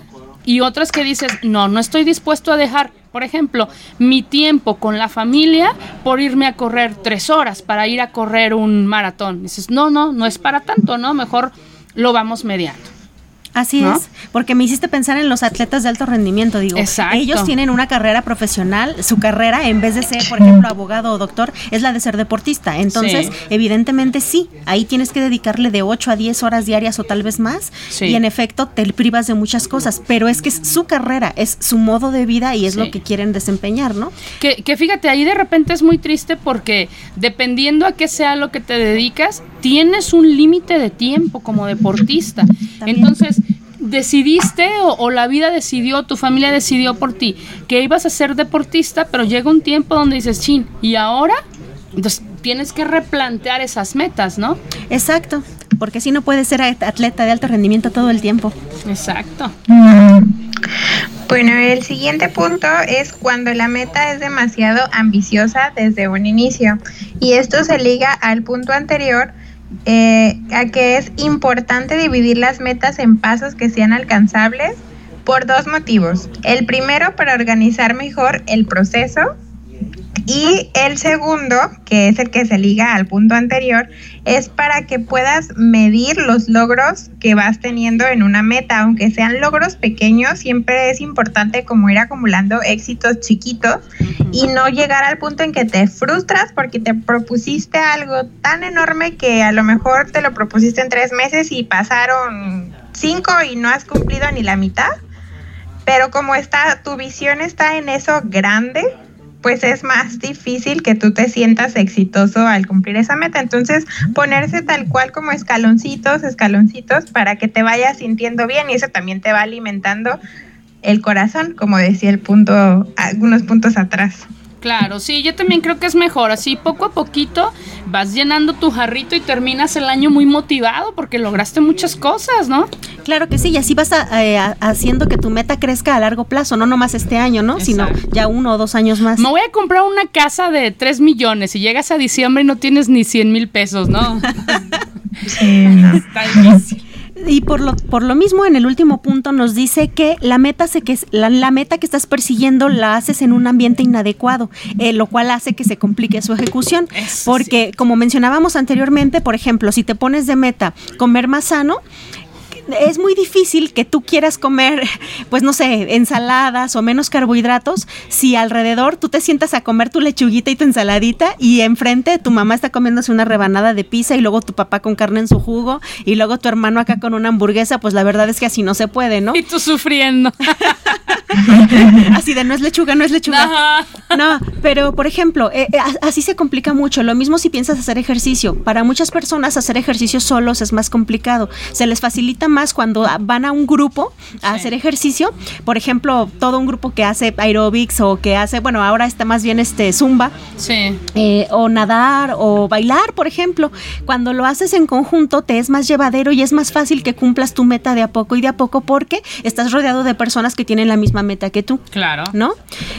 y otras que dices, no, no estoy dispuesto a dejar, por ejemplo, mi tiempo con la familia por irme a correr tres horas para ir a correr un maratón. Dices, no, no, no es para tanto, ¿no? Mejor lo vamos mediando. Así es, porque me hiciste pensar en los atletas de alto rendimiento, digo. Exacto. Ellos tienen una carrera profesional, su carrera en vez de ser, por ejemplo, abogado o doctor, es la de ser deportista. Entonces, evidentemente sí, ahí tienes que dedicarle de 8 a 10 horas diarias o tal vez más. Y en efecto, te privas de muchas cosas, pero es que es su carrera, es su modo de vida y es lo que quieren desempeñar, ¿no? Que, que fíjate, ahí de repente es muy triste porque dependiendo a qué sea lo que te dedicas, tienes un límite de tiempo como deportista. Entonces, decidiste o, la vida decidió, tu familia decidió por ti que ibas a ser deportista, pero llega un tiempo donde dices, chin, ¿y ahora? Entonces tienes que replantear esas metas, ¿no? Exacto, porque si no puedes ser atleta de alto rendimiento todo el tiempo. Exacto. Bueno, el siguiente punto es cuando la meta es demasiado ambiciosa desde un inicio. Y esto se liga al punto anterior eh, a que es importante dividir las metas en pasos que sean alcanzables por dos motivos. El primero, para organizar mejor el proceso y el segundo, que es el que se liga al punto anterior, es para que puedas medir los logros que vas teniendo en una meta, aunque sean logros pequeños, siempre es importante como ir acumulando éxitos chiquitos y no llegar al punto en que te frustras porque te propusiste algo tan enorme que a lo mejor te lo propusiste en tres meses y pasaron cinco y no has cumplido ni la mitad. Pero como está, tu visión está en eso grande, pues es más difícil que tú te sientas exitoso al cumplir esa meta. Entonces, ponerse tal cual como escaloncitos, escaloncitos, para que te vayas sintiendo bien y eso también te va alimentando el corazón, como decía el punto, algunos puntos atrás. Claro, sí, yo también creo que es mejor. Así poco a poquito vas llenando tu jarrito y terminas el año muy motivado porque lograste muchas cosas, ¿no? Claro que sí, y así vas eh, haciendo que tu meta crezca a largo plazo, no nomás este año, ¿no? Sino ya uno o dos años más. Me voy a comprar una casa de 3 millones y llegas a diciembre y no tienes ni 100 mil pesos, ¿no? sí, no. Está difícil y por lo, por lo mismo en el último punto nos dice que la meta, se, que la, la meta que estás persiguiendo la haces en un ambiente inadecuado, eh, lo cual hace que se complique su ejecución. porque como mencionábamos anteriormente, por ejemplo, si te pones de meta comer más sano, es muy difícil que tú quieras comer, pues no sé, ensaladas o menos carbohidratos si alrededor tú te sientas a comer tu lechuguita y tu ensaladita y enfrente tu mamá está comiéndose una rebanada de pizza y luego tu papá con carne en su jugo y luego tu hermano acá con una hamburguesa, pues la verdad es que así no se puede, ¿no? Y tú sufriendo. así de no es lechuga, no es lechuga. No, pero por ejemplo, eh, eh, así se complica mucho. Lo mismo si piensas hacer ejercicio. Para muchas personas hacer ejercicio solos es más complicado. Se les facilita más cuando van a un grupo a hacer ejercicio, por ejemplo, todo un grupo que hace aerobics o que hace, bueno, ahora está más bien este zumba, eh, o nadar o bailar, por ejemplo, cuando lo haces en conjunto te es más llevadero y es más fácil que cumplas tu meta de a poco y de a poco porque estás rodeado de personas que tienen la misma meta que tú. Claro. ¿No?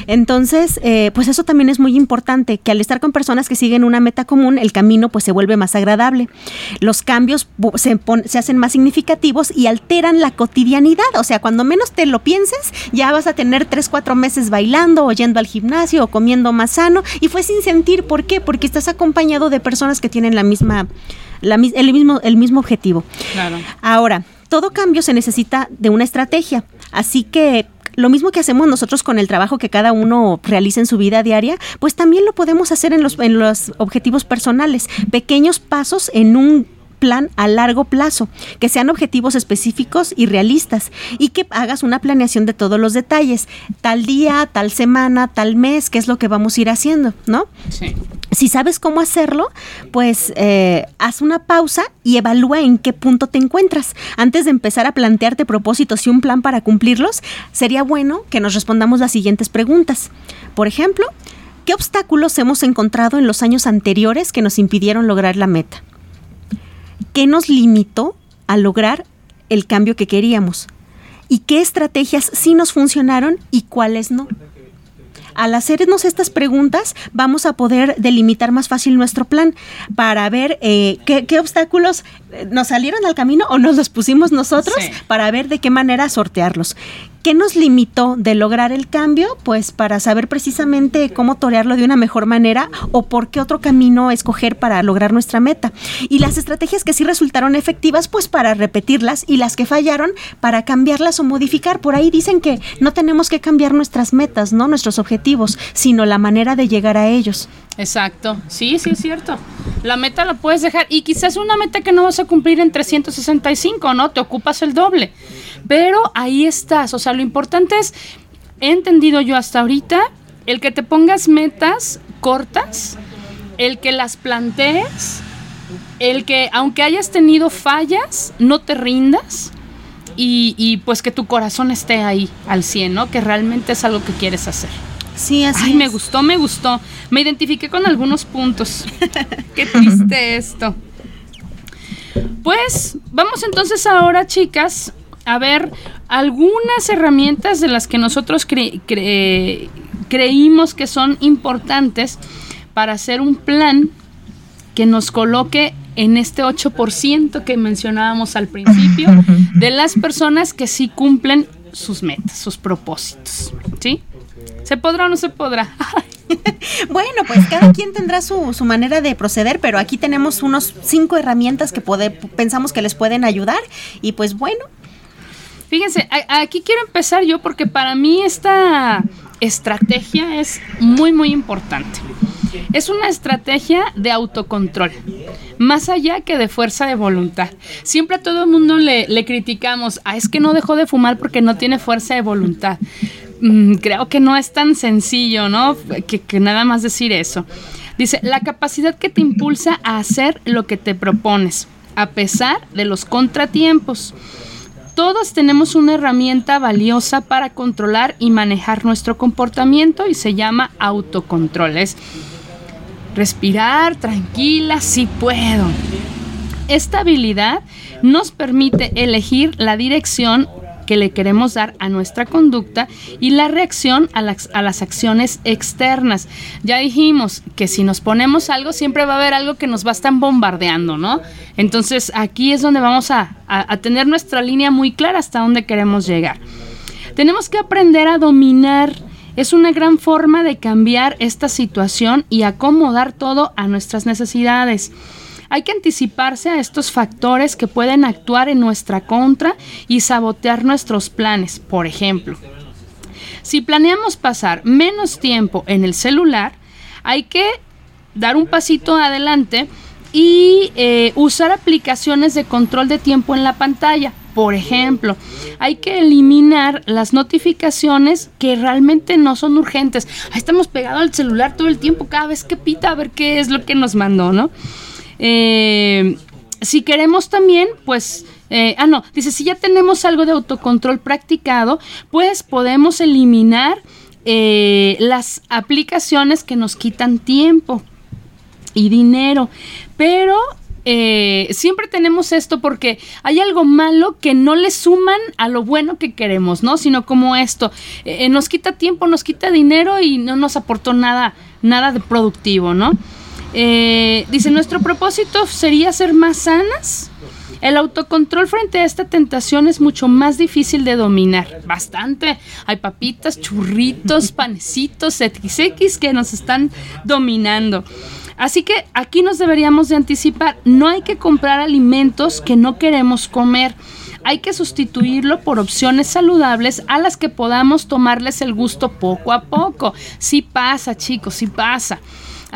Entonces, eh, pues eso también es muy importante, que al estar con personas que siguen una meta común, el camino pues se vuelve más agradable. Los cambios se, se hacen más significativos y alteran la cotidianidad. O sea, cuando menos te lo pienses, ya vas a tener tres, cuatro meses bailando o yendo al gimnasio o comiendo más sano. Y fue sin sentir, ¿por qué? Porque estás acompañado de personas que tienen la misma, la, el, mismo, el mismo objetivo. Claro. Ahora, todo cambio se necesita de una estrategia. Así que lo mismo que hacemos nosotros con el trabajo que cada uno realiza en su vida diaria, pues también lo podemos hacer en los, en los objetivos personales. Pequeños pasos en un plan a largo plazo, que sean objetivos específicos y realistas y que hagas una planeación de todos los detalles, tal día, tal semana, tal mes, qué es lo que vamos a ir haciendo, ¿no? Sí. Si sabes cómo hacerlo, pues eh, haz una pausa y evalúa en qué punto te encuentras. Antes de empezar a plantearte propósitos y un plan para cumplirlos, sería bueno que nos respondamos las siguientes preguntas. Por ejemplo, ¿qué obstáculos hemos encontrado en los años anteriores que nos impidieron lograr la meta? ¿Qué nos limitó a lograr el cambio que queríamos? ¿Y qué estrategias sí nos funcionaron y cuáles no? Al hacernos estas preguntas, vamos a poder delimitar más fácil nuestro plan para ver eh, qué, obstáculos eh, nos salieron al camino o nos los pusimos nosotros para ver de qué manera sortearlos. ¿Qué nos limitó de lograr el cambio? Pues para saber precisamente cómo torearlo de una mejor manera o por qué otro camino escoger para lograr nuestra meta. Y las estrategias que sí resultaron efectivas, pues para repetirlas y las que fallaron, para cambiarlas o modificar. Por ahí dicen que no tenemos que cambiar nuestras metas, no nuestros objetivos, sino la manera de llegar a ellos. Exacto, sí, sí es cierto. La meta la puedes dejar y quizás una meta que no vas a cumplir en 365, ¿no? Te ocupas el doble. Pero ahí estás, o sea, lo importante es, he entendido yo hasta ahorita, el que te pongas metas cortas, el que las plantees, el que aunque hayas tenido fallas, no te rindas. Y, y pues que tu corazón esté ahí al 100, ¿no? Que realmente es algo que quieres hacer. Sí, así Ay, me gustó, me gustó. Me identifiqué con algunos puntos. Qué triste esto. Pues vamos entonces ahora, chicas, a ver algunas herramientas de las que nosotros creímos que son importantes para hacer un plan que nos coloque en este 8% que mencionábamos al principio de las personas que sí cumplen sus metas, sus propósitos. ¿Sí? ¿Se podrá o no se podrá? bueno, pues cada quien tendrá su, su, manera de proceder, pero aquí tenemos unos cinco herramientas que pensamos que les pueden ayudar y pues bueno. Fíjense, aquí quiero empezar yo porque para mí esta estrategia es muy, muy importante. Es una estrategia de autocontrol, más allá que de fuerza de voluntad. Siempre a todo el mundo le, criticamos, ah, es que no dejó de fumar porque no tiene fuerza de voluntad mm, creo que no es tan sencillo, ¿no? Que nada más decir eso. Dice, la capacidad que te impulsa a hacer lo que te propones, a pesar de los contratiempos. Todos tenemos una herramienta valiosa para controlar y manejar nuestro comportamiento y se llama autocontrol. Es respirar tranquila, si puedo. Esta habilidad nos permite elegir la dirección que le queremos dar a nuestra conducta y la reacción a las, acciones externas. Ya dijimos que si nos ponemos algo, siempre va a haber algo que nos va a estar bombardeando, ¿no? Entonces aquí es donde vamos a, a tener nuestra línea muy clara hasta dónde queremos llegar. Tenemos que aprender a dominar es una gran forma de cambiar esta situación y acomodar todo a nuestras necesidades. Hay que anticiparse a estos factores que pueden actuar en nuestra contra y sabotear nuestros planes. Por ejemplo, si planeamos pasar menos tiempo en el celular, hay que dar un pasito adelante y eh, usar aplicaciones de control de tiempo en la pantalla. Por ejemplo, hay que eliminar las notificaciones que realmente no son urgentes. Estamos pegados al celular todo el tiempo, cada vez que pita, a ver qué es lo que nos mandó, ¿no? Eh, si queremos también, pues, eh, ah, no, dice, si ya tenemos algo de autocontrol practicado, pues podemos eliminar eh, las aplicaciones que nos quitan tiempo y dinero. Pero siempre tenemos esto porque hay algo malo que no le suman a lo bueno que queremos, ¿no? Sino como esto, nos quita tiempo, nos quita dinero y no nos aportó nada, nada de productivo, ¿no? Eh, dice, nuestro propósito sería ser más sanas. El autocontrol frente a esta tentación es mucho más difícil de dominar. Bastante. Hay papitas, churritos, panecitos, XX que nos están dominando. Así que aquí nos deberíamos de anticipar. No hay que comprar alimentos que no queremos comer. Hay que sustituirlo por opciones saludables a las que podamos tomarles el gusto poco a poco. Sí pasa, chicos, sí pasa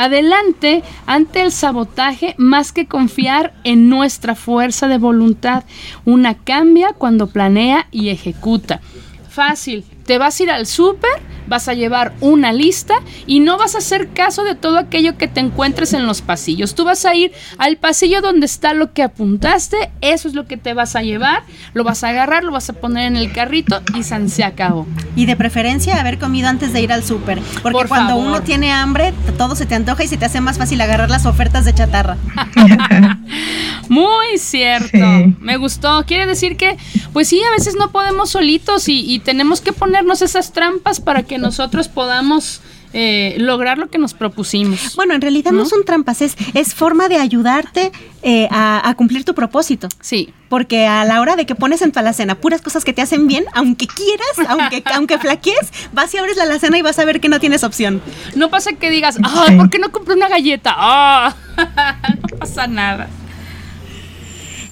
adelante ante el sabotaje más que confiar en nuestra fuerza de voluntad. Una cambia cuando planea y ejecuta. Fácil, te vas a ir al súper, vas a llevar una lista y no vas a hacer caso de todo aquello que te encuentres en los pasillos. Tú vas a ir al pasillo donde está lo que apuntaste, eso es lo que te vas a llevar, lo vas a agarrar, lo vas a poner en el carrito y se acabó. Y de preferencia haber comido antes de ir al súper, porque cuando uno tiene hambre, todo se te antoja y se te hace más fácil agarrar las ofertas de chatarra. Muy cierto. Me gustó. Quiere decir que, pues sí, a veces no podemos solitos y, tenemos que ponernos esas trampas para que nosotros podamos eh, lograr lo que nos propusimos. Bueno, en realidad no, son trampas, es, es forma de ayudarte eh, a, cumplir tu propósito. Sí. Porque a la hora de que pones en tu alacena puras cosas que te hacen bien, aunque quieras, aunque, aunque flaquees, vas y abres la alacena y vas a ver que no tienes opción. No pasa que digas, ay, ¿por qué no compré una galleta? Ah, no pasa nada.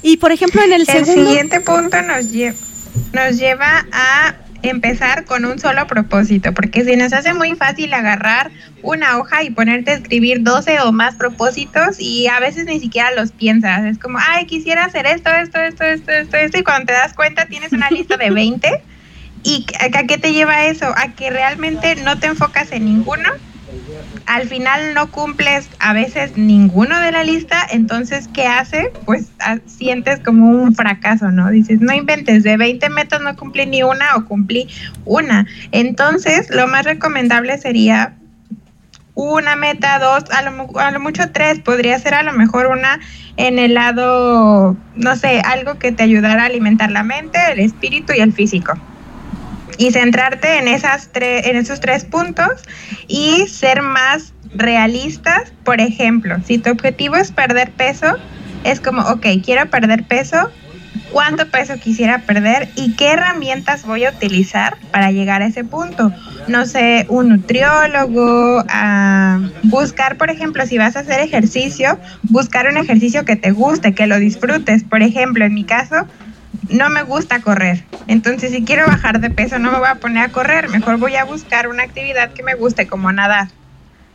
Y por ejemplo, en el, segundo. El siguiente punto nos, nos lleva a empezar con un solo propósito, porque si nos hace muy fácil agarrar una hoja y ponerte a escribir 12 o más propósitos y a veces ni siquiera los piensas, es como, ay, quisiera hacer esto, esto, esto, esto, esto, esto, y cuando te das cuenta tienes una lista de 20 y ¿a qué te lleva eso? A que realmente no te enfocas en ninguno al final no cumples a veces ninguno de la lista, entonces, ¿qué hace? Pues ah, sientes como un fracaso, ¿no? Dices, no inventes, de 20 metas no cumplí ni una o cumplí una. Entonces, lo más recomendable sería una meta, dos, a lo, a lo mucho tres, podría ser a lo mejor una en el lado, no sé, algo que te ayudara a alimentar la mente, el espíritu y el físico y centrarte en, esas en esos tres puntos y ser más realistas. Por ejemplo, si tu objetivo es perder peso, es como, ok, quiero perder peso, cuánto peso quisiera perder y qué herramientas voy a utilizar para llegar a ese punto. No sé, un nutriólogo, a buscar, por ejemplo, si vas a hacer ejercicio, buscar un ejercicio que te guste, que lo disfrutes. Por ejemplo, en mi caso, no me gusta correr. Entonces, si quiero bajar de peso, no me voy a poner a correr. Mejor voy a buscar una actividad que me guste, como nadar.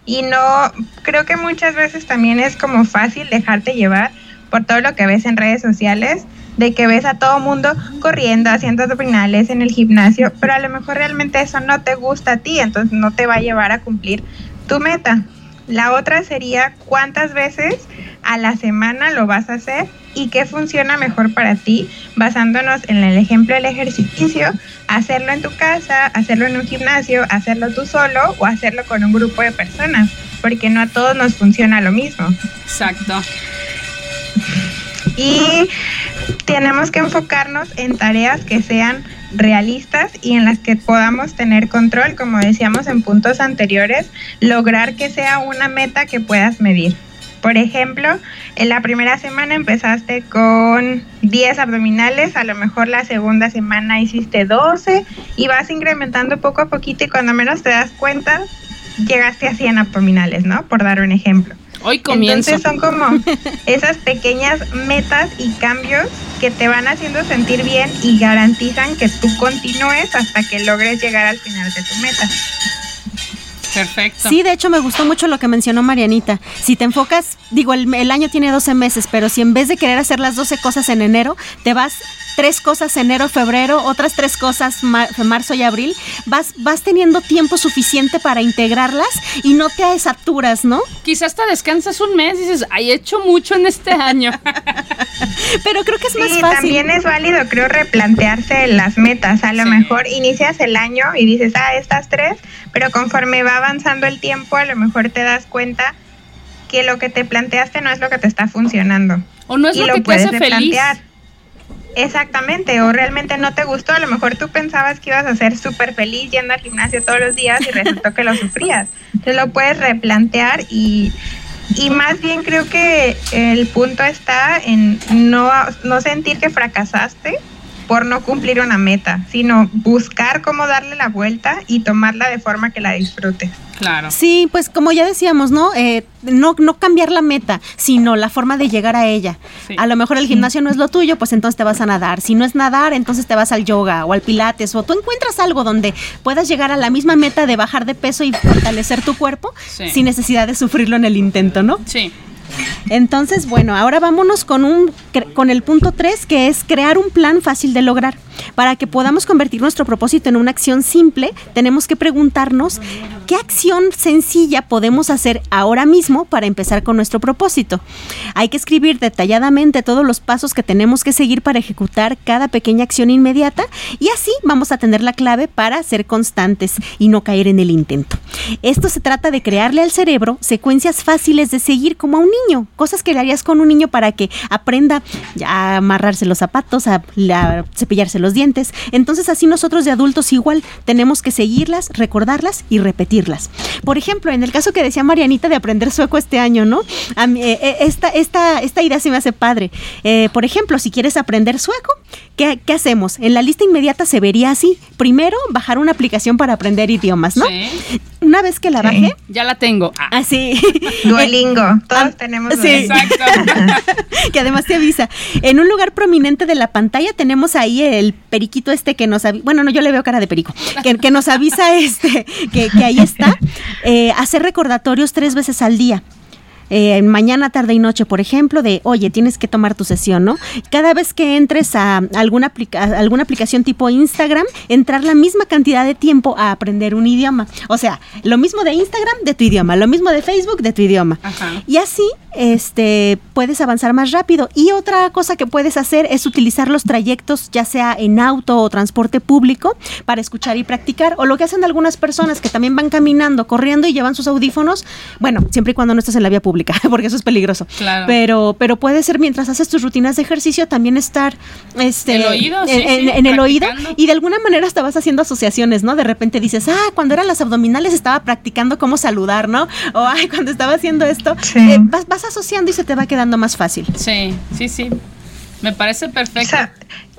Y no, creo que muchas veces también es como fácil dejarte llevar por todo lo que ves en redes sociales de que ves a todo mundo corriendo, haciendo abdominales en el gimnasio, pero a lo mejor realmente eso no te gusta a ti, entonces no te va a llevar a cumplir tu meta. La otra sería cuántas veces a la semana lo vas a hacer y qué funciona mejor para ti, basándonos en el ejemplo del ejercicio, hacerlo en tu casa, hacerlo en un gimnasio, hacerlo tú solo o hacerlo con un grupo de personas, porque no a todos nos funciona lo mismo. Exacto. Y tenemos que enfocarnos en tareas que sean realistas y en las que podamos tener control, como decíamos en puntos anteriores, lograr que sea una meta que puedas medir. Por ejemplo, en la primera semana empezaste con 10 abdominales, a lo mejor la segunda semana hiciste 12 y vas incrementando poco a poquito y cuando menos te das cuenta, llegaste a 100 abdominales, ¿no? Por dar un ejemplo. Hoy comienzo. Entonces son como esas pequeñas metas y cambios que te van haciendo sentir bien y garantizan que tú continúes hasta que logres llegar al final de tu meta. Perfecto. Sí, de hecho me gustó mucho lo que mencionó Marianita. Si te enfocas, digo, el, el, año tiene 12 meses, pero si en vez de querer hacer las 12 cosas en enero, te vas tres cosas enero, febrero, otras tres cosas mar, marzo y abril, vas, vas teniendo tiempo suficiente para integrarlas y no te saturas, ¿no? Quizás hasta descansas un mes y dices, ay, he hecho mucho en este año. Pero creo que es sí, más fácil. también es válido, creo, replantearse las metas. A lo Sí. mejor inicias el año y dices, ah, estas tres, pero conforme va avanzando el tiempo, a lo mejor te das cuenta que lo que te planteaste no es lo que te está funcionando. O no es y lo lo que te puedes hace feliz. replantear. Exactamente, o realmente no te gustó, a lo mejor tú pensabas que ibas a ser súper feliz yendo al gimnasio todos los días y resultó que lo sufrías. Entonces lo puedes replantear y, y más bien creo que el punto está en no, no sentir que fracasaste por no cumplir una meta, sino buscar cómo darle la vuelta y tomarla de forma que la disfrutes. Claro. Sí, pues como ya decíamos, ¿no? Eh, no, no cambiar la meta, sino la forma de llegar a ella. Sí. A lo mejor el gimnasio no es lo tuyo, pues entonces te vas a nadar. Si no es nadar, entonces te vas al yoga o al pilates o tú encuentras algo donde puedas llegar a la misma meta de bajar de peso y fortalecer tu cuerpo Sí. sin necesidad de sufrirlo en el intento, ¿no? Sí. Entonces, bueno, ahora vámonos con un con el punto 3 que es crear un plan fácil de lograr. Para que podamos convertir nuestro propósito en una acción simple, tenemos que preguntarnos qué acción sencilla podemos hacer ahora mismo para empezar con nuestro propósito. Hay que escribir detalladamente todos los pasos que tenemos que seguir para ejecutar cada pequeña acción inmediata y así vamos a tener la clave para ser constantes y no caer en el intento. Esto se trata de crearle al cerebro secuencias fáciles de seguir como a un niño, cosas que le harías con un niño para que aprenda a amarrarse los zapatos, a, cepillarse los dientes. Entonces así nosotros de adultos igual tenemos que seguirlas, recordarlas y repetirlas. Por ejemplo, en el caso que decía Marianita de aprender sueco este año, ¿no? A mí, eh, eh, esta, esta, esta idea se me hace padre. Eh, por ejemplo, si quieres aprender sueco, ¿qué, qué hacemos? En la lista inmediata se vería así. Primero, bajar una aplicación para aprender idiomas, ¿no? Sí. Una vez que la Sí. bajé, Ya la tengo. Ah, así. Duolingo, todos ah, tenemos sí. Exacto. que además te avisa. En un lugar prominente de la pantalla tenemos ahí el periquito este que nos avisa, bueno, no, yo le veo cara de perico, que, que nos avisa este, que, que ahí está, eh, hacer recordatorios tres veces al día. Eh, mañana, tarde y noche, por ejemplo, de, oye, tienes que tomar tu sesión, ¿no? Cada vez que entres a alguna, aplica- a alguna aplicación tipo Instagram, entrar la misma cantidad de tiempo a aprender un idioma. O sea, lo mismo de Instagram de tu idioma, lo mismo de Facebook de tu idioma. Ajá. Y así este, puedes avanzar más rápido. Y otra cosa que puedes hacer es utilizar los trayectos, ya sea en auto o transporte público, para escuchar y practicar. O lo que hacen algunas personas que también van caminando, corriendo y llevan sus audífonos. Bueno, siempre y cuando no estés en la vía pública, porque eso es peligroso. Claro. Pero, pero puede ser mientras haces tus rutinas de ejercicio también estar este, El oído, en, sí, en- sí, en el oído. Y de alguna manera hasta vas haciendo asociaciones, ¿no? De repente dices, ah, cuando eran las abdominales estaba practicando cómo saludar, ¿no? O ay, cuando estaba haciendo esto, Sí. eh, vas, vas asociando y se te va quedando más fácil. Sí, sí, sí. Me parece O perfecto. sea,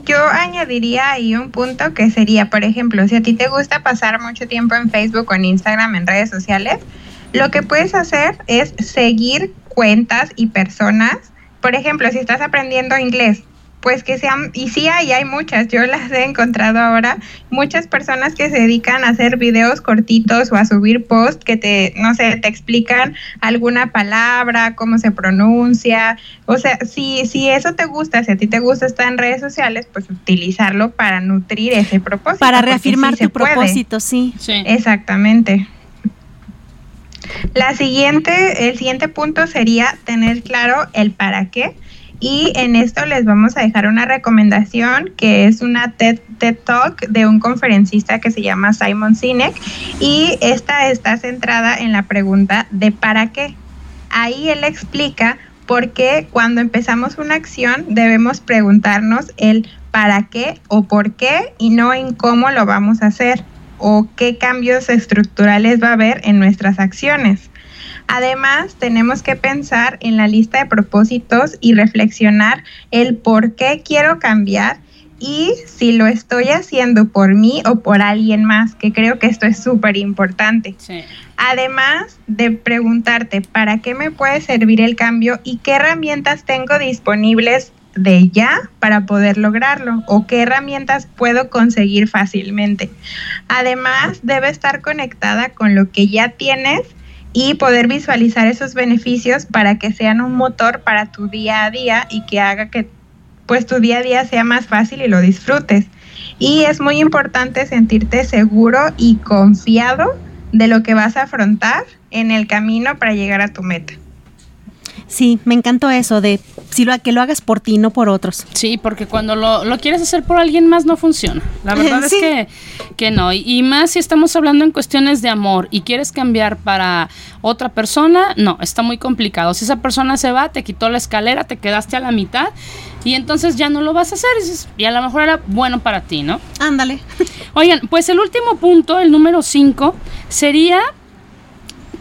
yo añadiría ahí un punto que sería, por ejemplo, si a ti te gusta pasar mucho tiempo en Facebook o en Instagram, en redes sociales, lo que puedes hacer es seguir cuentas y personas. Por ejemplo, si estás aprendiendo inglés, pues que sean, y sí hay, hay muchas, yo las he encontrado ahora, muchas personas que se dedican a hacer videos cortitos o a subir posts que te, no sé, te explican alguna palabra, cómo se pronuncia, o sea, si, si eso te gusta, si a ti te gusta estar en redes sociales, pues utilizarlo para nutrir ese propósito. Para reafirmar tu propósito, sí. sí. Exactamente. La siguiente, el siguiente punto sería tener claro el para qué. Y en esto les vamos a dejar una recomendación que es una TED, Talk de un conferencista que se llama Simon Sinek y esta está centrada en la pregunta de para qué. Ahí él explica por qué cuando empezamos una acción debemos preguntarnos el para qué o por qué y no en cómo lo vamos a hacer o qué cambios estructurales va a haber en nuestras acciones. Además, tenemos que pensar en la lista de propósitos y reflexionar el por qué quiero cambiar y si lo estoy haciendo por mí o por alguien más, que creo que esto es súper importante. Además de preguntarte para qué me puede servir el cambio y qué herramientas tengo disponibles de ya para poder lograrlo o qué herramientas puedo conseguir fácilmente. Además, debe estar conectada con lo que ya tienes y poder visualizar esos beneficios para que sean un motor para tu día a día y que haga que pues tu día a día sea más fácil y lo disfrutes. Y es muy importante sentirte seguro y confiado de lo que vas a afrontar en el camino para llegar a tu meta. Sí, me encantó eso de si lo, que lo hagas por ti, no por otros. Sí, porque cuando lo, lo quieres hacer por alguien más no funciona. La verdad es que, que no. Y, más si estamos hablando en cuestiones de amor y quieres cambiar para otra persona, no, está muy complicado. Si esa persona se va, te quitó la escalera, te quedaste a la mitad y entonces ya no lo vas a hacer. Y a lo mejor era bueno para ti, ¿no? Ándale. Oigan, pues el último punto, el número 5, sería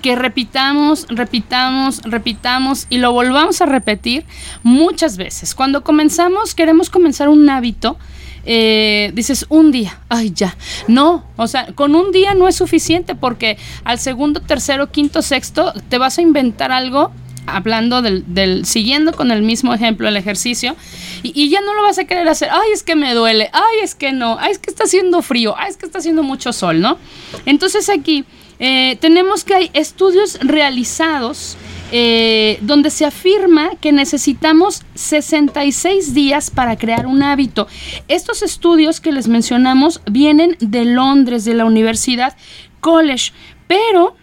que repitamos, repitamos, repitamos y lo volvamos a repetir muchas veces. Cuando comenzamos, queremos comenzar un hábito. Eh, dices un día, ay ya, no, o sea, con un día no es suficiente porque al segundo, tercero, quinto, sexto te vas a inventar algo hablando del, siguiendo con el mismo ejemplo el ejercicio y, ya no lo vas a querer hacer, ay es que me duele, ay es que no, ay es que está haciendo frío, ay es que está haciendo mucho sol, ¿no? Entonces aquí eh, tenemos que hay estudios realizados eh, donde se afirma que necesitamos 66 días para crear un hábito. Estos estudios que les mencionamos vienen de Londres, de la Universidad College, pero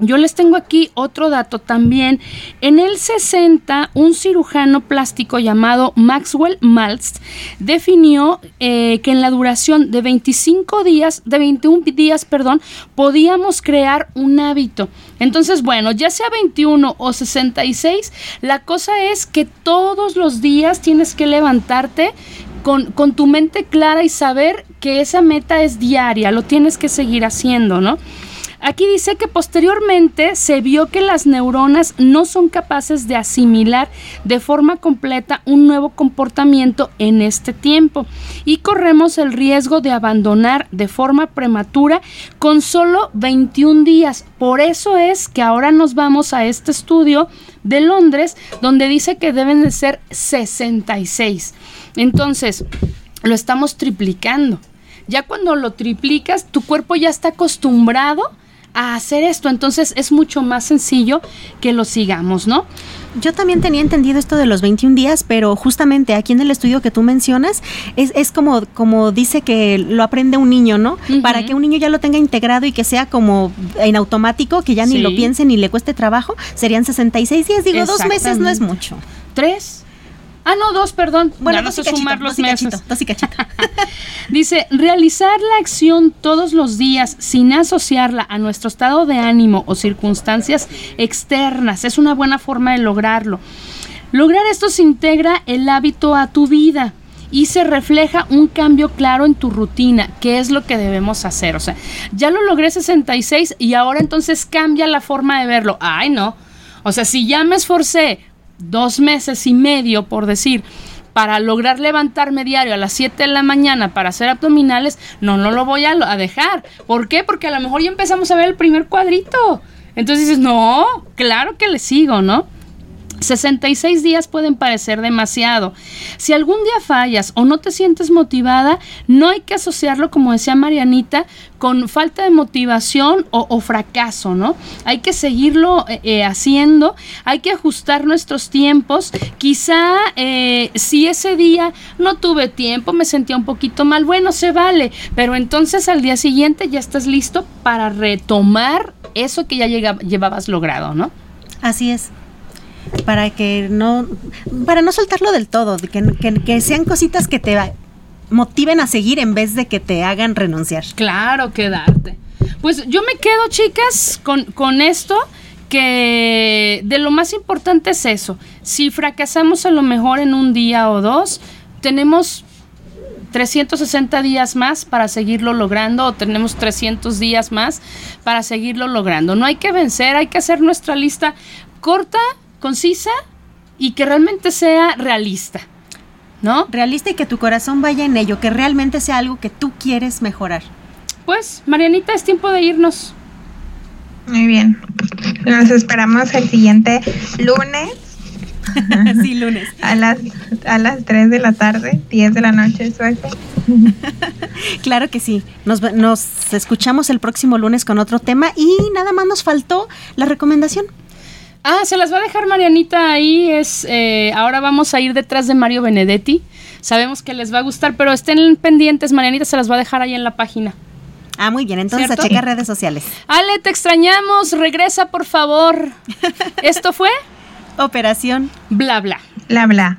yo les tengo aquí otro dato también. En el 60, un cirujano plástico llamado Maxwell Maltz definió eh, que en la duración de 25 días, de 21 días, perdón, podíamos crear un hábito. Entonces, bueno, ya sea 21 o 66, la cosa es que todos los días tienes que levantarte con, con, tu mente clara y saber que esa meta es diaria, lo tienes que seguir haciendo, ¿no? Aquí dice que posteriormente se vio que las neuronas no son capaces de asimilar de forma completa un nuevo comportamiento en este tiempo y corremos el riesgo de abandonar de forma prematura con solo 21 días. Por eso es que ahora nos vamos a este estudio de Londres donde dice que deben de ser 66. Entonces, lo estamos triplicando. Ya cuando lo triplicas, tu cuerpo ya está acostumbrado a hacer esto. Entonces es mucho más sencillo que lo sigamos, ¿no? Yo también tenía entendido esto de los 21 días, pero justamente aquí en el estudio que tú mencionas, es, es como, como dice que lo aprende un niño, ¿no? Para que un niño ya lo tenga integrado y que sea como en automático, que ya ni lo piense ni le cueste trabajo, serían 66 días. Digo, dos meses no es mucho. ¿Tres? Ah, no, dos, perdón. Bueno, no sé sumar los meses. dos y cachito. Dice, realizar la acción todos los días sin asociarla a nuestro estado de ánimo o circunstancias externas es una buena forma de lograrlo. Lograr esto se integra el hábito a tu vida y se refleja un cambio claro en tu rutina, que es lo que debemos hacer. O sea, ya lo logré 66 y ahora entonces cambia la forma de verlo. Ay, no. O sea, si ya me esforcé dos meses y medio, por decir, para lograr levantarme diario a las 7 de la mañana para hacer abdominales, no, no lo voy a, a, dejar. ¿Por qué? Porque a lo mejor ya empezamos a ver el primer cuadrito. Entonces dices, no, claro que le sigo, ¿no? 66 días pueden parecer demasiado. Si algún día fallas o no te sientes motivada, no hay que asociarlo, como decía Marianita, con falta de motivación o, fracaso, ¿no? Hay que seguirlo eh, eh, haciendo, hay que ajustar nuestros tiempos. Quizá eh, si ese día no tuve tiempo, me sentía un poquito mal, bueno, se vale, pero entonces al día siguiente ya estás listo para retomar eso que ya llevabas logrado, ¿no? Así es para que no, para no soltarlo del todo, que, que, sean cositas que te motiven a seguir en vez de que te hagan renunciar. Claro, quedarte. Pues yo me quedo, chicas, con, con esto que de lo más importante es eso. Si fracasamos a lo mejor en un día o dos, tenemos 360 días más para seguirlo logrando o tenemos 300 días más para seguirlo logrando. No hay que vencer, hay que hacer nuestra lista corta, concisa y que realmente sea realista. ¿No? Realista y que tu corazón vaya en ello, que realmente sea algo que tú quieres mejorar. Pues, Marianita, es tiempo de irnos. Muy bien. Nos esperamos el siguiente lunes. sí, lunes. A las, a las 3 de la tarde, 10 de la noche, suerte. claro que sí. Nos, nos escuchamos el próximo lunes con otro tema y nada más nos faltó la recomendación. Ah, se las va a dejar Marianita ahí. Es, eh, ahora vamos a ir detrás de Mario Benedetti. Sabemos que les va a gustar, pero estén pendientes. Marianita se las va a dejar ahí en la página. Ah, muy bien. Entonces a checar redes sociales. Ale, te extrañamos. Regresa, por favor. ¿Esto fue? Operación. Bla, bla. Bla, bla.